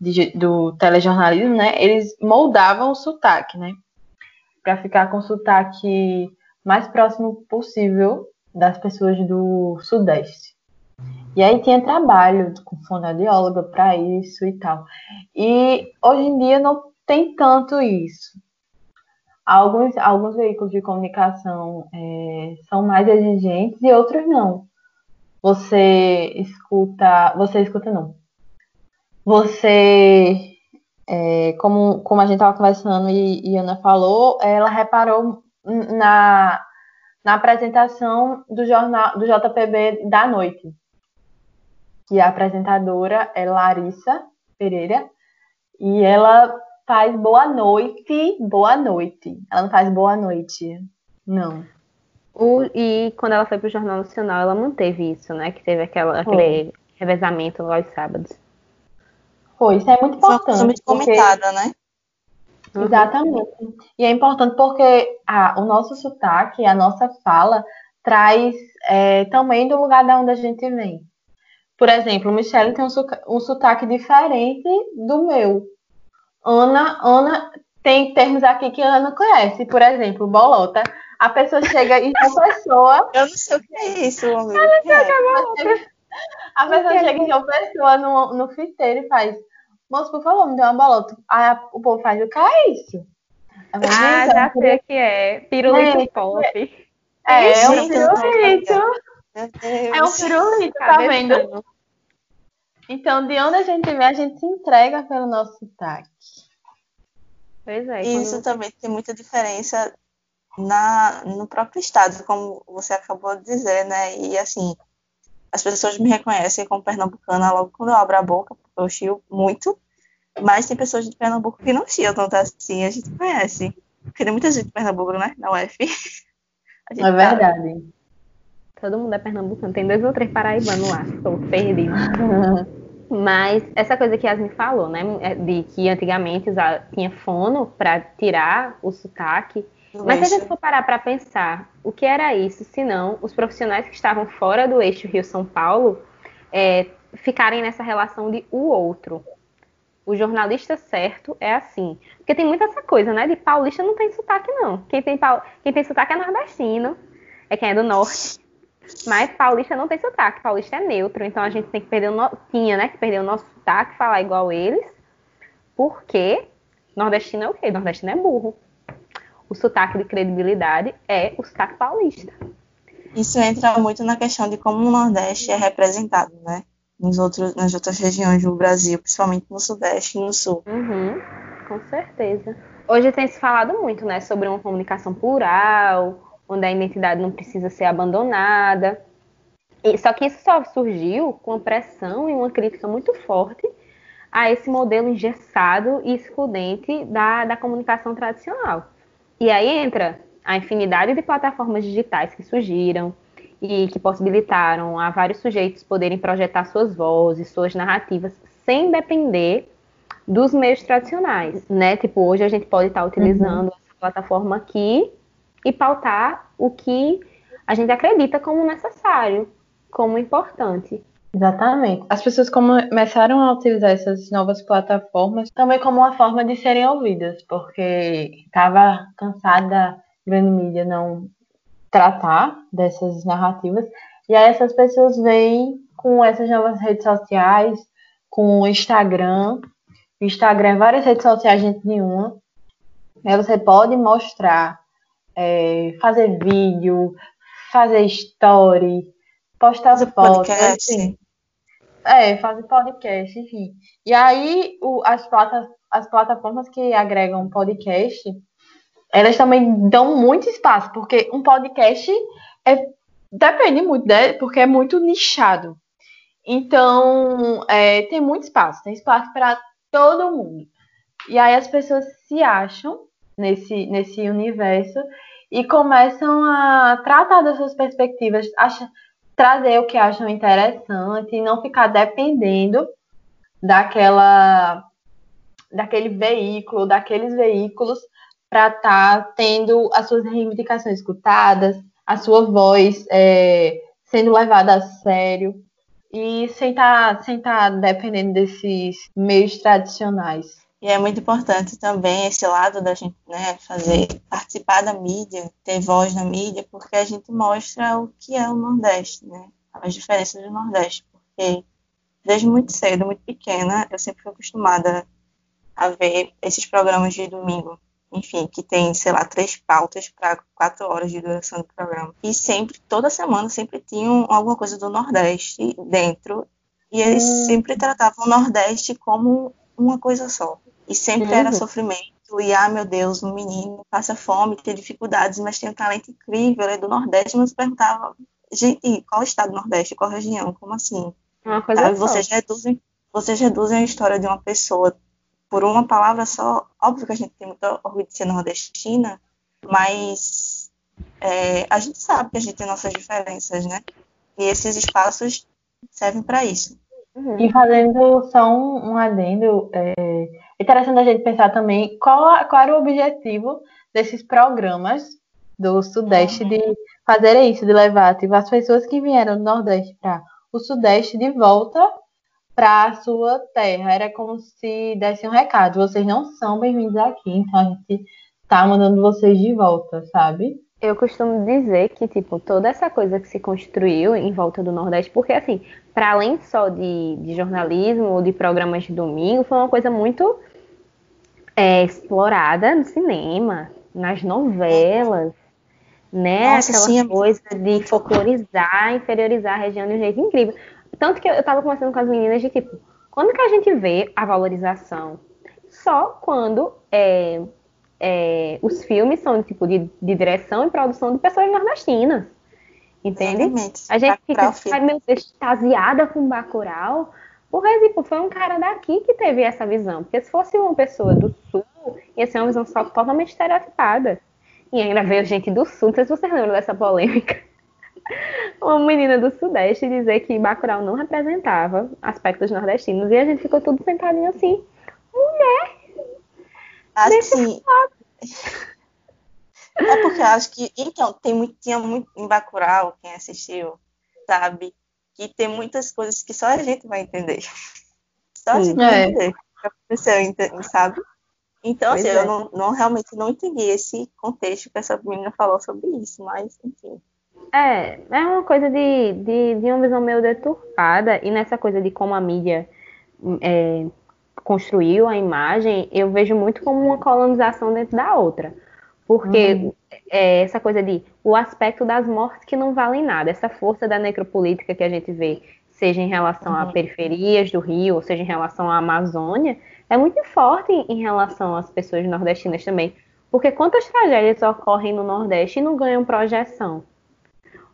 [SPEAKER 2] de, do telejornalismo, né, eles moldavam o sotaque, né, para ficar com o sotaque mais próximo possível das pessoas do Sudeste. E aí tinha trabalho com fonoaudióloga para isso e tal. E hoje em dia não tem tanto isso. Alguns, alguns veículos de comunicação é, são mais exigentes e outros não. Você escuta, você escuta não você, é, como, como a gente estava conversando e, e Ana falou, ela reparou na, na apresentação do jornal do JPB da noite, que a apresentadora é Larissa Pereira e ela faz boa noite, boa noite. Ela não faz boa noite, não.
[SPEAKER 4] O, e quando ela foi para o Jornal Nacional, ela manteve isso, né? Que teve aquela, aquele revezamento aos sábados.
[SPEAKER 2] Foi, isso é muito importante. Foi
[SPEAKER 5] muito porque... comentada, né?
[SPEAKER 2] Uhum. Exatamente. E é importante porque ah, o nosso sotaque, a nossa fala, traz é, também do lugar de onde a gente vem. Por exemplo, o Michele tem um, sotaque diferente do meu. Ana, Ana tem termos aqui que a Ana conhece. Por exemplo, bolota. A pessoa chega e uma pessoa.
[SPEAKER 5] Eu não sei o que é isso,
[SPEAKER 2] não sei o que é A pessoa chega e uma pessoa no, no fiteiro e faz. Moço, por favor, me dê uma bolota. Aí o povo faz, o que é isso?
[SPEAKER 4] Ah, já sei o que é. Pirulito é, pop.
[SPEAKER 2] É, é um pirulito. É um pirulito, tá vendo? Então, de onde a gente vem, a gente se entrega pelo nosso sotaque.
[SPEAKER 4] Pois é.
[SPEAKER 5] E isso também tem muita diferença na, no próprio estado, como você acabou de dizer, né? E assim, as pessoas me reconhecem como pernambucana logo quando eu abro a boca, eu chio muito. Mas tem pessoas de Pernambuco que não chiam tanto assim, a gente conhece. Porque tem muita gente de Pernambuco, né? Na UF.
[SPEAKER 2] é verdade.
[SPEAKER 4] Todo mundo é pernambucano. Tem dois ou três paraibanos lá. Estou perdido. Mas essa coisa que Yasmin falou, né? É de que antigamente tinha fono para tirar o sotaque. Mas se a gente for parar para pensar, o que era isso, se não os profissionais que estavam fora do eixo Rio-São Paulo é, ficarem nessa relação de o outro. O jornalista certo é assim. Porque tem muita essa coisa, né? De paulista não tem sotaque, não. Quem tem, quem tem sotaque é nordestino, é quem é do norte. Mas paulista não tem sotaque, paulista é neutro, então a gente tem que perder o no... tinha, né, que perder o nosso sotaque, falar igual eles, porque nordestino é o quê? Nordestino é burro. O sotaque de credibilidade é o sotaque paulista.
[SPEAKER 5] Isso entra muito na questão de como o Nordeste é representado, né? Nos outros, nas outras regiões do Brasil, principalmente no Sudeste e no Sul.
[SPEAKER 4] Uhum, com certeza. Hoje tem se falado muito, né, sobre uma comunicação plural, onde a identidade não precisa ser abandonada. E, só que isso só surgiu com a pressão e uma crítica muito forte a esse modelo engessado e excludente da, da comunicação tradicional. E aí entra a infinidade de plataformas digitais que surgiram e que possibilitaram a vários sujeitos poderem projetar suas vozes, suas narrativas, sem depender dos meios tradicionais, né? Tipo, hoje a gente pode estar utilizando uhum. essa plataforma aqui e pautar o que a gente acredita como necessário, como importante.
[SPEAKER 2] Exatamente. As pessoas começaram a utilizar essas novas plataformas também como uma forma de serem ouvidas, porque estava cansada da grande mídia não tratar dessas narrativas. E aí essas pessoas vêm com essas novas redes sociais, com o Instagram. O Instagram, é várias redes sociais, gente nenhuma. Aí você pode mostrar é, fazer vídeo, fazer story, postar fazer fotos, podcast. Assim. É, fazer podcast, enfim. E aí o, as, plata, as plataformas que agregam podcast, elas também dão muito espaço, porque um podcast é, depende muito, né? Porque é muito nichado. Então, é, tem muito espaço, tem espaço para todo mundo. E aí as pessoas se acham nesse, nesse universo e começam a tratar das suas perspectivas, acha, trazer o que acham interessante e não ficar dependendo daquela daquele veículo, daqueles veículos para estar tá tendo as suas reivindicações escutadas, a sua voz é, sendo levada a sério e sem estar tá, sem tá dependendo desses meios tradicionais.
[SPEAKER 5] E é muito importante também esse lado da gente né, fazer participar da mídia, ter voz na mídia, porque a gente mostra o que é o Nordeste, né? As diferenças do Nordeste. Porque desde muito cedo, muito pequena, eu sempre fui acostumada a ver esses programas de domingo. Enfim, que tem, sei lá, três pautas para quatro horas de duração do programa. E sempre, toda semana, sempre tinham alguma coisa do Nordeste dentro. E eles hum. sempre tratavam o Nordeste como uma coisa só. E sempre uhum. era sofrimento. E, ah, meu Deus, um menino passa fome, tem dificuldades, mas tem um talento incrível, é do Nordeste. Mas perguntava, gente, qual estado do Nordeste? Qual região? Como assim?
[SPEAKER 4] Uma coisa Sabe,
[SPEAKER 5] vocês reduzem, vocês reduzem a história de uma pessoa por uma palavra só. Óbvio que a gente tem muito orgulho de ser nordestina, mas é, a gente sabe que a gente tem nossas diferenças, né? E esses espaços servem para isso.
[SPEAKER 2] Uhum. E fazendo só um, um adendo, é interessante a gente pensar também qual, qual era o objetivo desses programas do Sudeste de fazer isso, de levar tipo, as pessoas que vieram do Nordeste para o Sudeste de volta para a sua terra. Era como se desse um recado: vocês não são bem-vindos aqui, então a gente tá mandando vocês de volta, sabe?
[SPEAKER 4] Eu costumo dizer que, tipo, toda essa coisa que se construiu em volta do Nordeste, porque, assim, para além só de, de jornalismo ou de programas de domingo, foi uma coisa muito é, explorada no cinema, nas novelas, né? Nossa, Aquela sim, coisa de folclorizar, inferiorizar a região de um jeito incrível. Tanto que eu estava conversando com as meninas de tipo, quando que a gente vê a valorização? Só quando é, é, os filmes são tipo de, de, direção e produção de pessoas nordestinas. Entende? Exatamente. A gente fica ai, meu Deus, extasiada com Bacurau. Porque, tipo, foi um cara daqui que teve essa visão. Porque se fosse uma pessoa do sul, ia ser uma visão só totalmente estereotipada. E ainda veio gente do sul, não sei se vocês lembram dessa polêmica. Uma menina do Sudeste dizer que Bacurau não representava aspectos nordestinos. E a gente ficou tudo sentadinho assim. Mulher!
[SPEAKER 5] Assim. É porque eu acho que. Então, tem muito, tinha muito em Bacurau, quem assistiu, sabe? Que tem muitas coisas que só a gente vai entender. Só a gente é. vai entender que aconteceu, sabe? Então, assim, é. eu não, não, realmente não entendi esse contexto que essa menina falou sobre isso, mas enfim.
[SPEAKER 4] É, é uma coisa de, de, de uma visão meio deturpada, e nessa coisa de como a mídia é, construiu a imagem, eu vejo muito como uma colonização dentro da outra. Porque uhum. é, essa coisa de o aspecto das mortes que não valem nada, essa força da necropolítica que a gente vê, seja em relação uhum. a periferias do Rio, ou seja em relação à Amazônia, é muito forte em relação às pessoas nordestinas também. Porque quantas tragédias ocorrem no Nordeste e não ganham projeção?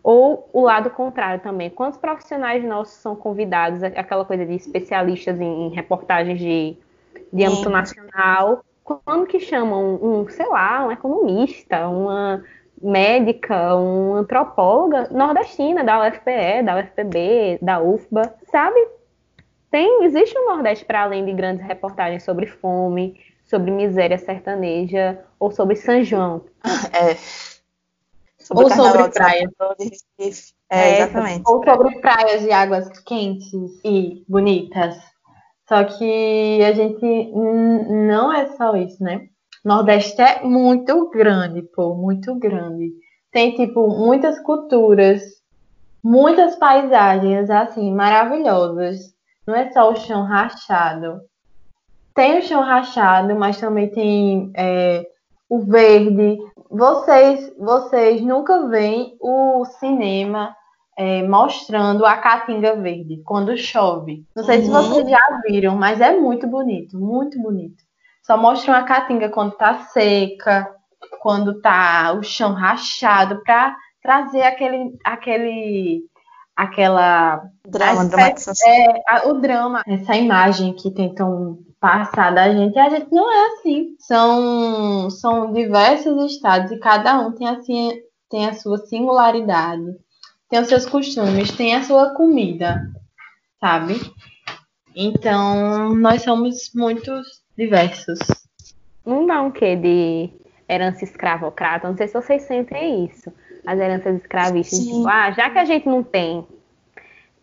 [SPEAKER 4] Ou o lado contrário também. Quantos profissionais nossos são convidados, aquela coisa de especialistas em, reportagens de, de âmbito nacional, quando que chamam um, sei lá, um economista, uma médica, uma antropóloga nordestina da UFPE, da UFPB, da UFBA, sabe? tem, existe um Nordeste para além de grandes reportagens sobre fome, sobre miséria sertaneja ou sobre São João.
[SPEAKER 2] É. Sobre ou sobre praias. É, é, exatamente. Ou sobre praias de águas quentes e bonitas. Só que a gente não é só isso, né? Nordeste é muito grande, pô, muito grande. Tem, tipo, muitas culturas, muitas paisagens, assim, maravilhosas. Não é só o chão rachado. Tem o chão rachado, mas também tem é, o verde. Vocês, vocês nunca veem o cinema é, mostrando a caatinga verde quando chove. Não sei uhum. se vocês já viram, mas é muito bonito, muito bonito. Só mostram a caatinga quando tá seca, quando tá o chão rachado, para trazer aquele, aquele aquela
[SPEAKER 5] drama,
[SPEAKER 2] é, a, o drama, essa imagem que tentam passar da gente, e a gente não é assim. São, são diversos estados e cada um tem assim tem a sua singularidade, tem os seus costumes, tem a sua comida, sabe? Então, nós somos muito diversos.
[SPEAKER 4] Não dá um quê de herança escravocrata? Não sei se vocês sentem isso as heranças escravistas. Tipo, ah, já que a gente não tem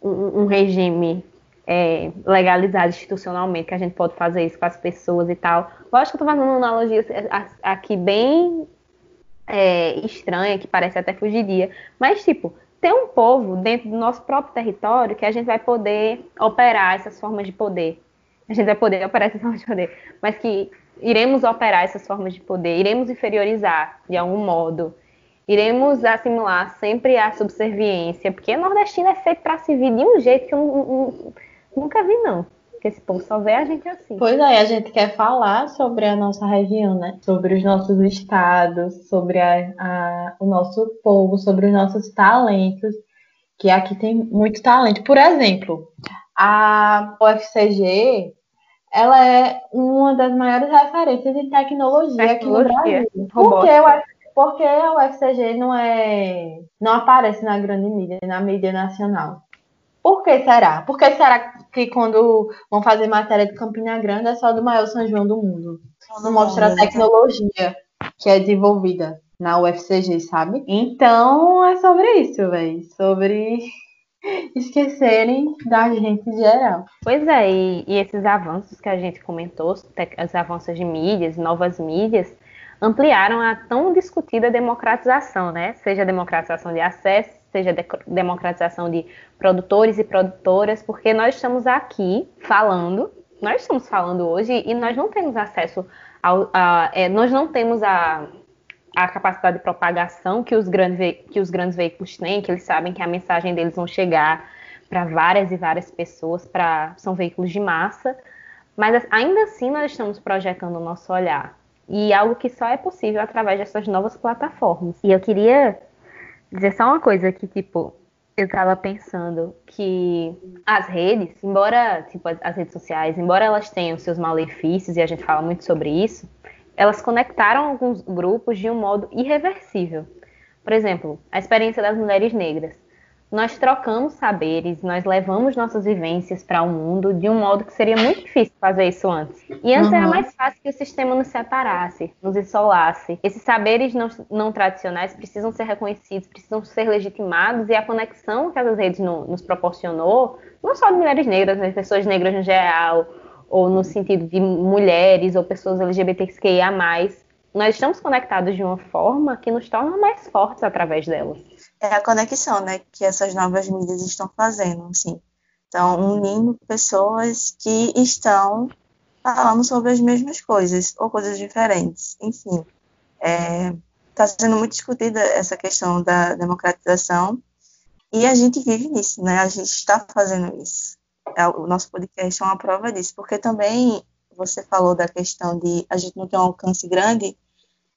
[SPEAKER 4] um, um regime é, legalizado institucionalmente, que a gente pode fazer isso com as pessoas e tal. Lógico que eu estou fazendo uma analogia aqui bem é, estranha, que parece até fugidia, mas tipo, tem um povo dentro do nosso próprio território que a gente vai poder operar essas formas de poder. A gente vai poder operar essas formas de poder, mas que iremos operar essas formas de poder, iremos inferiorizar de algum modo iremos assimilar sempre a subserviência, porque nordestino é feito para se vir de um jeito que eu nunca vi, não. Porque esse povo só vê a gente assim.
[SPEAKER 2] Pois é, a gente quer falar sobre a nossa região, né? Sobre os nossos estados, sobre a, a, o nosso povo, sobre os nossos talentos, que aqui tem muito talento. Por exemplo, a UFCG, ela é uma das maiores referências em tecnologia, tecnologia aqui no Brasil. Porque eu porque a UFCG não é. não aparece na grande mídia, na mídia nacional. Por que será? Por que será que quando vão fazer matéria de Campina Grande é só do maior São João do mundo? Não mostra a tecnologia que é desenvolvida na UFCG, sabe? Então é sobre isso, velho. Sobre esquecerem da gente em geral.
[SPEAKER 4] Pois é, e, e, esses avanços que a gente comentou, os avanços de mídias, novas mídias, ampliaram a tão discutida democratização, né? Seja democratização de acesso, seja de democratização de produtores e produtoras, porque nós estamos aqui falando, nós estamos falando hoje e nós não temos acesso ao, a, é, nós não temos a, a capacidade de propagação que os, grandes, que os grandes veículos têm, que eles sabem que a mensagem deles vão chegar para várias e várias pessoas, para são veículos de massa, mas ainda assim nós estamos projetando o nosso olhar. E algo que só é possível através dessas novas plataformas. E eu queria dizer só uma coisa que, tipo, eu estava pensando que as redes, embora, tipo, as redes sociais, embora elas tenham seus malefícios, e a gente fala muito sobre isso, elas conectaram alguns grupos de um modo irreversível. Por exemplo, a experiência das mulheres negras nós trocamos saberes, nós levamos nossas vivências para o mundo de um modo que seria muito difícil fazer isso antes. E antes uhum. era mais fácil que o sistema nos separasse, nos isolasse. Esses saberes não, não tradicionais precisam ser reconhecidos, precisam ser legitimados e a conexão que as redes no, nos proporcionou, não só de mulheres negras, mas pessoas negras no geral, ou no sentido de mulheres ou pessoas LGBTQIA+, nós estamos conectados de uma forma que nos torna mais fortes através delas
[SPEAKER 5] é a conexão, né, que essas novas mídias estão fazendo, assim. Então, unindo pessoas que estão falando sobre as mesmas coisas ou coisas diferentes. Enfim, está é, sendo muito discutida essa questão da democratização e a gente vive nisso, né? A gente está fazendo isso. É, o nosso podcast é uma prova disso, porque também você falou da questão de a gente não ter um alcance grande,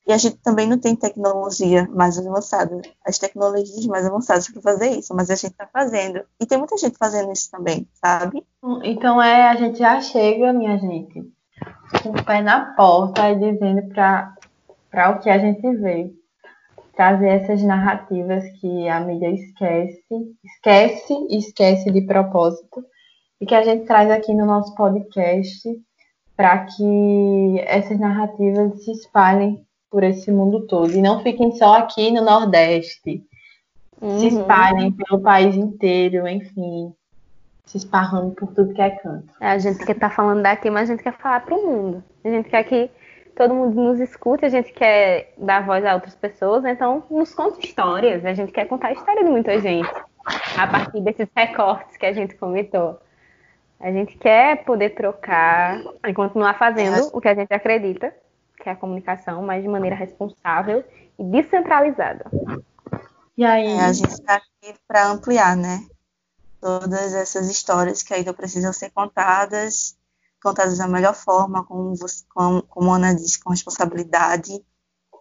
[SPEAKER 5] e a gente também não tem tecnologia mais avançada, as tecnologias mais avançadas para fazer isso, mas a gente está fazendo. E tem muita gente fazendo isso também, sabe?
[SPEAKER 2] Então é, a gente já chega, minha gente, com o pé na porta e dizendo para o que a gente vê. Trazer essas narrativas que a mídia esquece, esquece e esquece de propósito, e que a gente traz aqui no nosso podcast para que essas narrativas se espalhem por esse mundo todo. E não fiquem só aqui no Nordeste. Uhum. Se espalhem pelo país inteiro, enfim. Se esparrando por tudo que é canto.
[SPEAKER 4] É, a gente quer estar tá falando daqui, mas a gente quer falar para o mundo. A gente quer que todo mundo nos escute, a gente quer dar voz a outras pessoas, então nos conta histórias. A gente quer contar a história de muita gente. A partir desses recortes que a gente comentou. A gente quer poder trocar e continuar fazendo o que a gente acredita que é a comunicação, mas de maneira responsável e descentralizada.
[SPEAKER 5] E aí? É, a gente está aqui para ampliar, né? Todas essas histórias que ainda precisam ser contadas, contadas da melhor forma, como, você, como, como a Ana disse, com responsabilidade.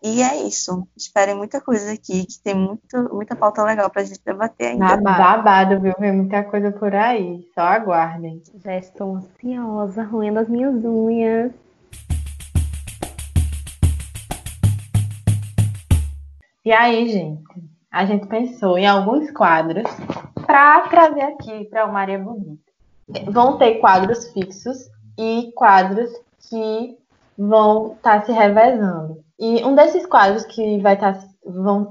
[SPEAKER 5] E é isso. Esperem muita coisa aqui, que tem muito, muita pauta legal para a gente debater ainda.
[SPEAKER 2] Babado, viu? Vem muita coisa por aí. Só aguardem.
[SPEAKER 4] Já estou ansiosa, roendo as minhas unhas.
[SPEAKER 2] E aí, gente, a gente pensou em alguns quadros para trazer aqui para o Maria Bonita. Vão ter quadros fixos e quadros que vão estar tá se revezando. E um desses quadros que vai estar tá,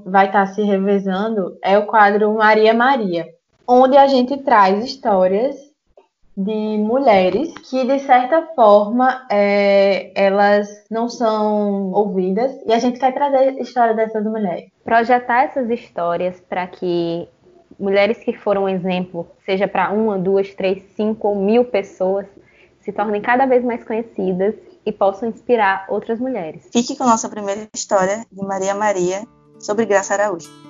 [SPEAKER 2] vai tá se revezando é o quadro Maria Maria, onde a gente traz histórias de mulheres que, de certa forma, é, elas não são ouvidas e a gente quer trazer a história dessas mulheres.
[SPEAKER 4] Projetar essas histórias para que mulheres que foram um exemplo, seja para uma, duas, três, cinco ou mil pessoas, se tornem cada vez mais conhecidas e possam inspirar outras mulheres.
[SPEAKER 5] Fique com a nossa primeira história de Maria Maria sobre Graça Araújo.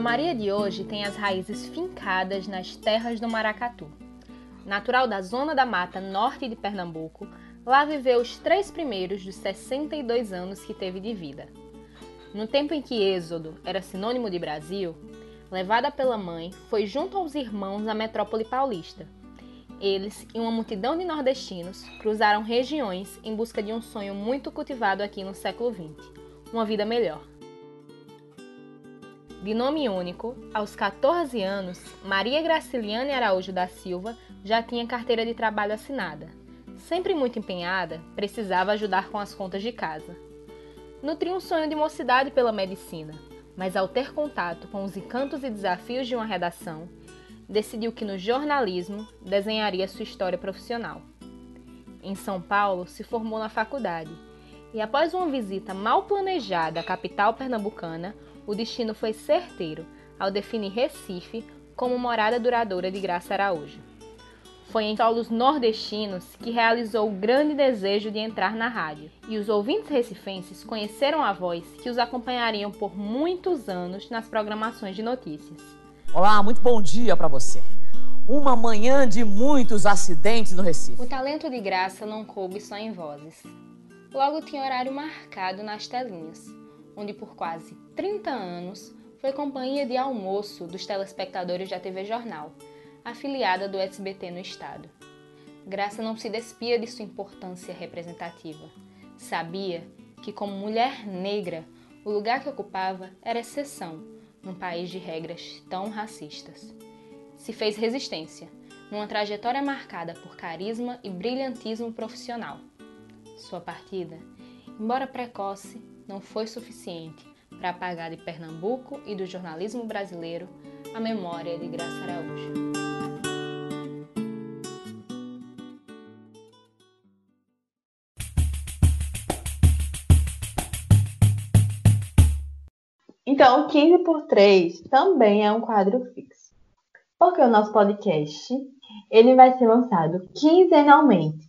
[SPEAKER 1] Maria de hoje tem as raízes fincadas nas terras do Maracatu. Natural da zona da mata norte de Pernambuco, lá viveu os três primeiros dos 62 anos que teve de vida. No tempo em que Êxodo era sinônimo de Brasil, levada pela mãe, foi junto aos irmãos à metrópole paulista. Eles e uma multidão de nordestinos cruzaram regiões em busca de um sonho muito cultivado aqui no século XX: uma vida melhor. De nome único, aos 14 anos, Maria Graciliane Araújo da Silva já tinha carteira de trabalho assinada. Sempre muito empenhada, precisava ajudar com as contas de casa. Nutria um sonho de mocidade pela medicina, mas ao ter contato com os encantos e desafios de uma redação, decidiu que no jornalismo desenharia sua história profissional. em São Paulo, se formou na faculdade. E após uma visita mal planejada à capital pernambucana, o destino foi certeiro ao definir Recife como morada duradoura de Graça Araújo. Foi em solos nordestinos que realizou o grande desejo de entrar na rádio, e os ouvintes recifenses conheceram a voz que os acompanhariam por muitos anos nas programações de notícias.
[SPEAKER 6] Olá, muito bom dia para você. Uma manhã de muitos acidentes no Recife.
[SPEAKER 1] O talento de Graça não coube só em vozes. Logo tinha horário marcado nas telinhas, onde por quase 30 anos foi companhia de almoço dos telespectadores da TV Jornal, afiliada do SBT no estado. Graça não se despia de sua importância representativa. Sabia que, como mulher negra, o lugar que ocupava era exceção num país de regras tão racistas se fez resistência, numa trajetória marcada por carisma e brilhantismo profissional. Sua partida, embora precoce, não foi suficiente para apagar de Pernambuco e do jornalismo brasileiro a memória de Graça Araújo.
[SPEAKER 2] Então, 15 por 3 também é um quadro fixo porque o nosso podcast ele vai ser lançado quinzenalmente.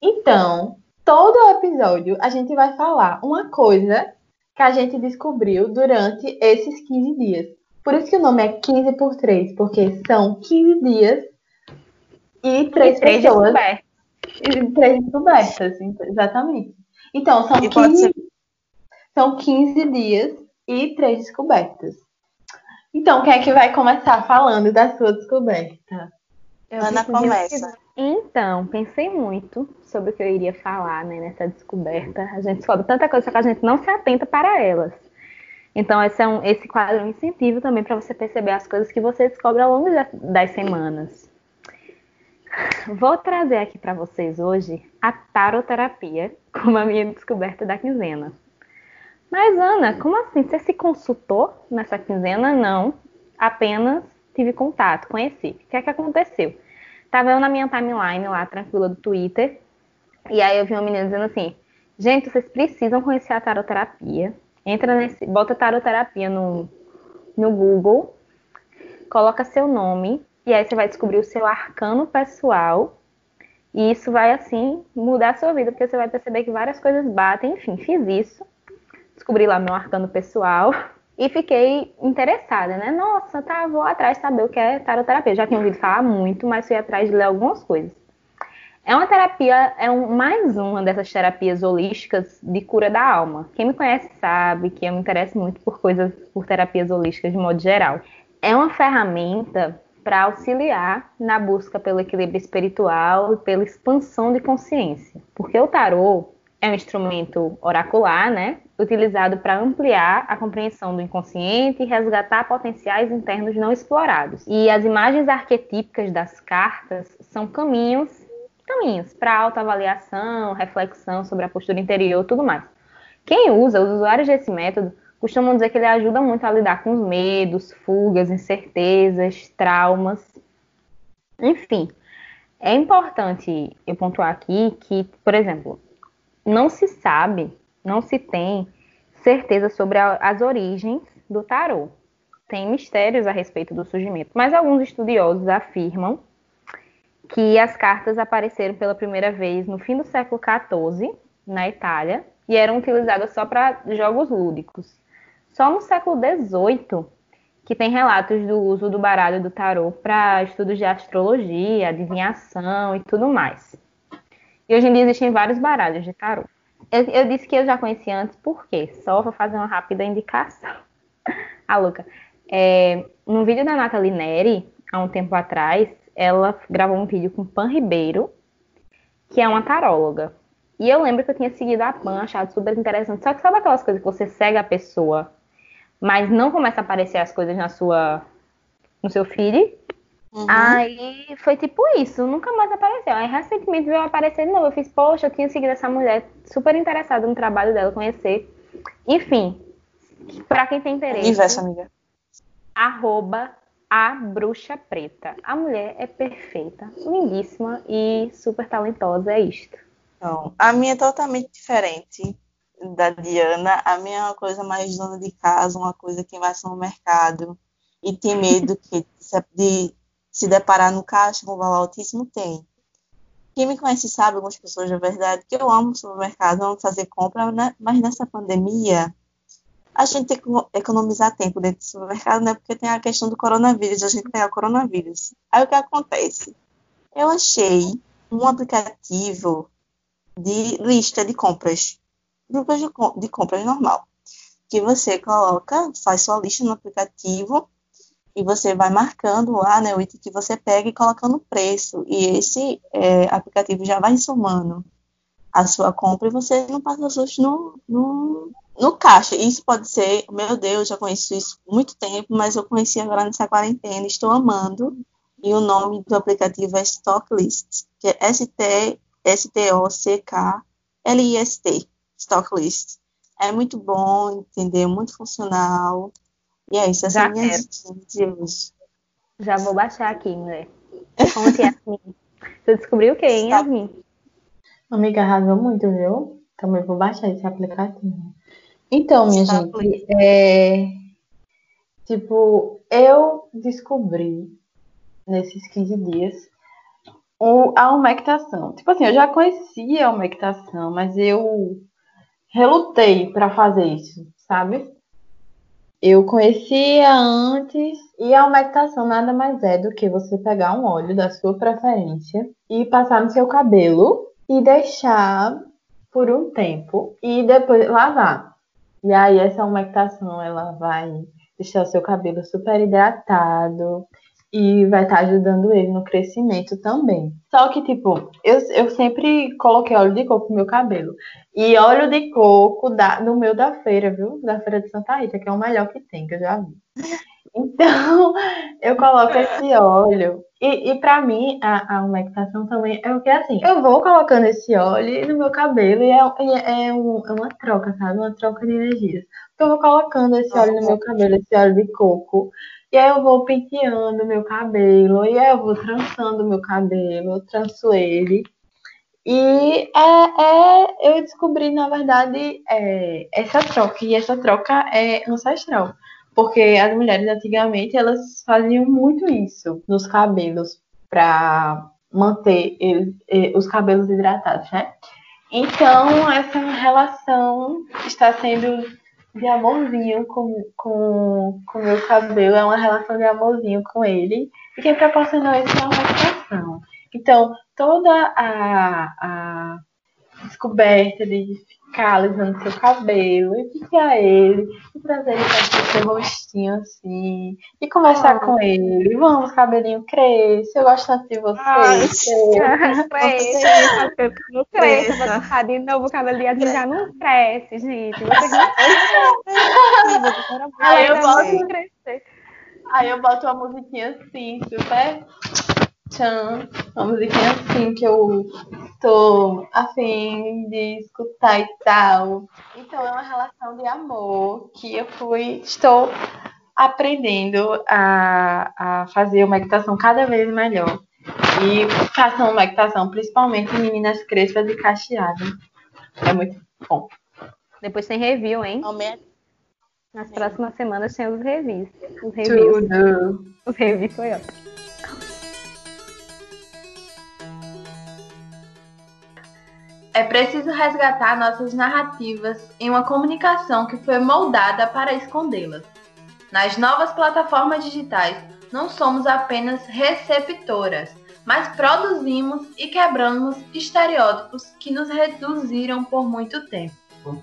[SPEAKER 2] Então, todo episódio a gente vai falar uma coisa que a gente descobriu durante esses 15 dias. Por isso que o nome é 15 por 3, porque são 15 dias e três, três pessoas. E três descobertas, exatamente. Então, são 15, são 15 dias e três descobertas. Então, quem é que vai começar falando da sua descoberta?
[SPEAKER 4] Eu Ana começa. Então, pensei muito sobre o que eu iria falar né, nessa descoberta. A gente descobre tanta coisa, que a gente não se atenta para elas. Então, esse, é um, esse quadro é um incentivo também para você perceber as coisas que você descobre ao longo das semanas. Vou trazer aqui para vocês hoje a taroterapia como a minha descoberta da quinzena. Mas, Ana, como assim? Você se consultou nessa quinzena? Não. Apenas tive contato, conheci. O que é que aconteceu? Tava eu na minha timeline lá, tranquila, do Twitter. E aí eu vi uma menina dizendo assim: gente, vocês precisam conhecer a taroterapia. Entra nesse. Bota taroterapia no, no Google, coloca seu nome, e aí você vai descobrir o seu arcano pessoal. E isso vai, assim, mudar a sua vida, porque você vai perceber que várias coisas batem. Enfim, fiz isso descobri lá meu arcano pessoal e fiquei interessada, né? Nossa, tá, vou atrás saber o que é taroterapia. Já tinha ouvido falar muito, mas fui atrás de ler algumas coisas. É uma terapia, é um, mais uma dessas terapias holísticas de cura da alma. Quem me conhece sabe que eu me interesso muito por coisas, por terapias holísticas de modo geral. É uma ferramenta para auxiliar na busca pelo equilíbrio espiritual e pela expansão de consciência. Porque o tarô é um instrumento oracular, né? utilizado para ampliar a compreensão do inconsciente e resgatar potenciais internos não explorados. E as imagens arquetípicas das cartas são caminhos, caminhos para autoavaliação, reflexão sobre a postura interior, tudo mais. Quem usa, os usuários desse método, costumam dizer que ele ajuda muito a lidar com os medos, fugas, incertezas, traumas. Enfim, é importante eu pontuar aqui que, por exemplo, não se sabe não se tem certeza sobre a, as origens do tarô. Tem mistérios a respeito do surgimento, mas alguns estudiosos afirmam que as cartas apareceram pela primeira vez no fim do século XIV, na Itália, e eram utilizadas só para jogos lúdicos. Só no século XVIII que tem relatos do uso do baralho do tarô para estudos de astrologia, adivinhação e tudo mais. E hoje em dia existem vários baralhos de tarô. Eu, eu, disse que eu já conhecia antes, por quê? Só vou fazer uma rápida indicação. a Luca. É, no vídeo da Nathalie Neri, há um tempo atrás, ela gravou um vídeo com Pan Ribeiro, que é uma taróloga. E eu lembro que eu tinha seguido a Pan, achado super interessante. Só que sabe aquelas coisas que você segue a pessoa, mas não começa a aparecer as coisas na sua, no seu feed? Uhum. Aí foi tipo isso, nunca mais apareceu. Aí recentemente veio aparecer de novo. Eu fiz, poxa, eu tinha seguido essa mulher, super interessada no trabalho dela, conhecer. Enfim, para quem tem interesse.
[SPEAKER 5] Universo, amiga.
[SPEAKER 4] Arroba a Bruxa Preta. A mulher é perfeita, lindíssima e super talentosa, é isto.
[SPEAKER 5] Então, a minha é totalmente diferente da Diana. A minha é uma coisa mais dona de casa, uma coisa que vai no mercado e tem medo que, de se deparar no caixa com valor altíssimo, tem. Quem me conhece sabe, algumas pessoas, na verdade, que eu amo supermercado, amo fazer compra, né? mas nessa pandemia a gente tem que economizar tempo dentro do supermercado, né? Porque tem a questão do coronavírus, a gente tem o coronavírus. Aí o que acontece? Eu achei um aplicativo de lista de compras, grupos de, de compras normal, que você coloca, faz sua lista no aplicativo e você vai marcando lá, né, o item que você pega e colocando o preço. E esse é, aplicativo já vai somando a sua compra e você não passa susto no, no, no caixa. Isso pode ser, meu Deus, já conheço isso há muito tempo, mas eu conheci agora nessa quarentena, estou amando. E o nome do aplicativo é Stocklist, que é S-T-O-C-K-L-I-S-T, Stocklist. É muito bom, entendeu? Muito funcional. E é isso, essa é a minha de hoje.
[SPEAKER 4] Já vou baixar aqui, mulher. Conte, Yasmin. Você descobriu o que, hein, Yasmin?
[SPEAKER 2] Amiga, arrasou muito, viu? Também vou baixar esse aplicativo. Então, minha Está gente, é... tipo, eu descobri nesses 15 dias o, a umectação. Tipo assim, eu já conhecia a umectação, mas eu relutei para fazer isso, sabe? Eu conhecia antes e a umectação nada mais é do que você pegar um óleo da sua preferência e passar no seu cabelo e deixar por um tempo e depois lavar. E aí essa umectação ela vai deixar o seu cabelo super hidratado, e vai estar tá ajudando ele no crescimento também. Só que, tipo, eu, eu sempre coloquei óleo de coco no meu cabelo. E óleo de coco da, no meu da feira, viu? Da feira de Santa Rita, que é o melhor que tem, que eu já vi. Então, eu coloco esse óleo. E, e para mim, a, a umectação também é o que assim, eu vou colocando esse óleo no meu cabelo e é, é, é, um, é uma troca, sabe? Uma troca de energias. Então, eu vou colocando esse óleo no meu cabelo, esse óleo de coco. E aí eu vou penteando meu cabelo, e aí eu vou trançando meu cabelo, eu tranço ele. E é, é, eu descobri, na verdade, é, essa troca, e essa troca é ancestral. Porque as mulheres antigamente, elas faziam muito isso nos cabelos, para manter ele, os cabelos hidratados, né? Então, essa relação está sendo de amorzinho com com, com meu cabelo, é uma relação de amorzinho com ele. E quem proporcionou isso é uma motivação. Então, toda a, a descoberta de ficar alisando seu cabelo e picar ele, e trazer ele para seu rostinho assim, e conversar ah. com ele. Vamos, cabelinho, cresce, eu gosto tanto de você.
[SPEAKER 4] cresce, não cresce, vou deixar de novo o cabelinho já não cresce, gente. Vocês
[SPEAKER 2] não Aí eu boto, crescer. Aí eu boto uma musiquinha assim, super Tchan, uma musiquinha assim que eu tô afim de escutar e tal. Então é uma relação de amor que eu fui, estou aprendendo a, a fazer uma meditação cada vez melhor. E façam uma meditação, principalmente em meninas crespas e cacheadas. É muito bom.
[SPEAKER 4] Depois tem review, hein? Nas próximas semanas tem os reviews. Os reviews. Tudo. Os reviews foi ótimo.
[SPEAKER 2] É preciso resgatar nossas narrativas em uma comunicação que foi moldada para escondê-las. Nas novas plataformas digitais, não somos apenas receptoras, mas produzimos e quebramos estereótipos que nos reduziram por muito tempo.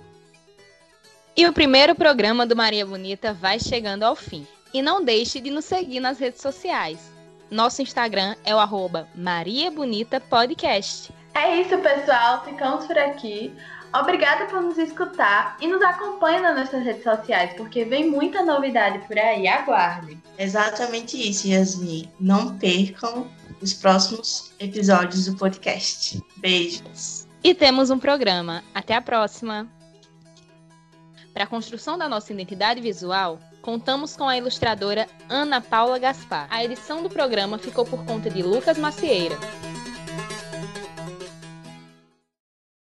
[SPEAKER 1] E o primeiro programa do Maria Bonita vai chegando ao fim. E não deixe de nos seguir nas redes sociais. Nosso Instagram é o arroba Maria Bonita Podcast.
[SPEAKER 2] É isso, pessoal. Ficamos por aqui. Obrigada por nos escutar e nos acompanhe nas nossas redes sociais, porque vem muita novidade por aí. Aguarde.
[SPEAKER 5] Exatamente isso, Yasmin. Não percam os próximos episódios do podcast. Beijos.
[SPEAKER 1] E temos um programa. Até a próxima. Para a construção da nossa identidade visual,
[SPEAKER 4] contamos com a ilustradora Ana Paula Gaspar. A edição do programa ficou por conta de Lucas Macieira.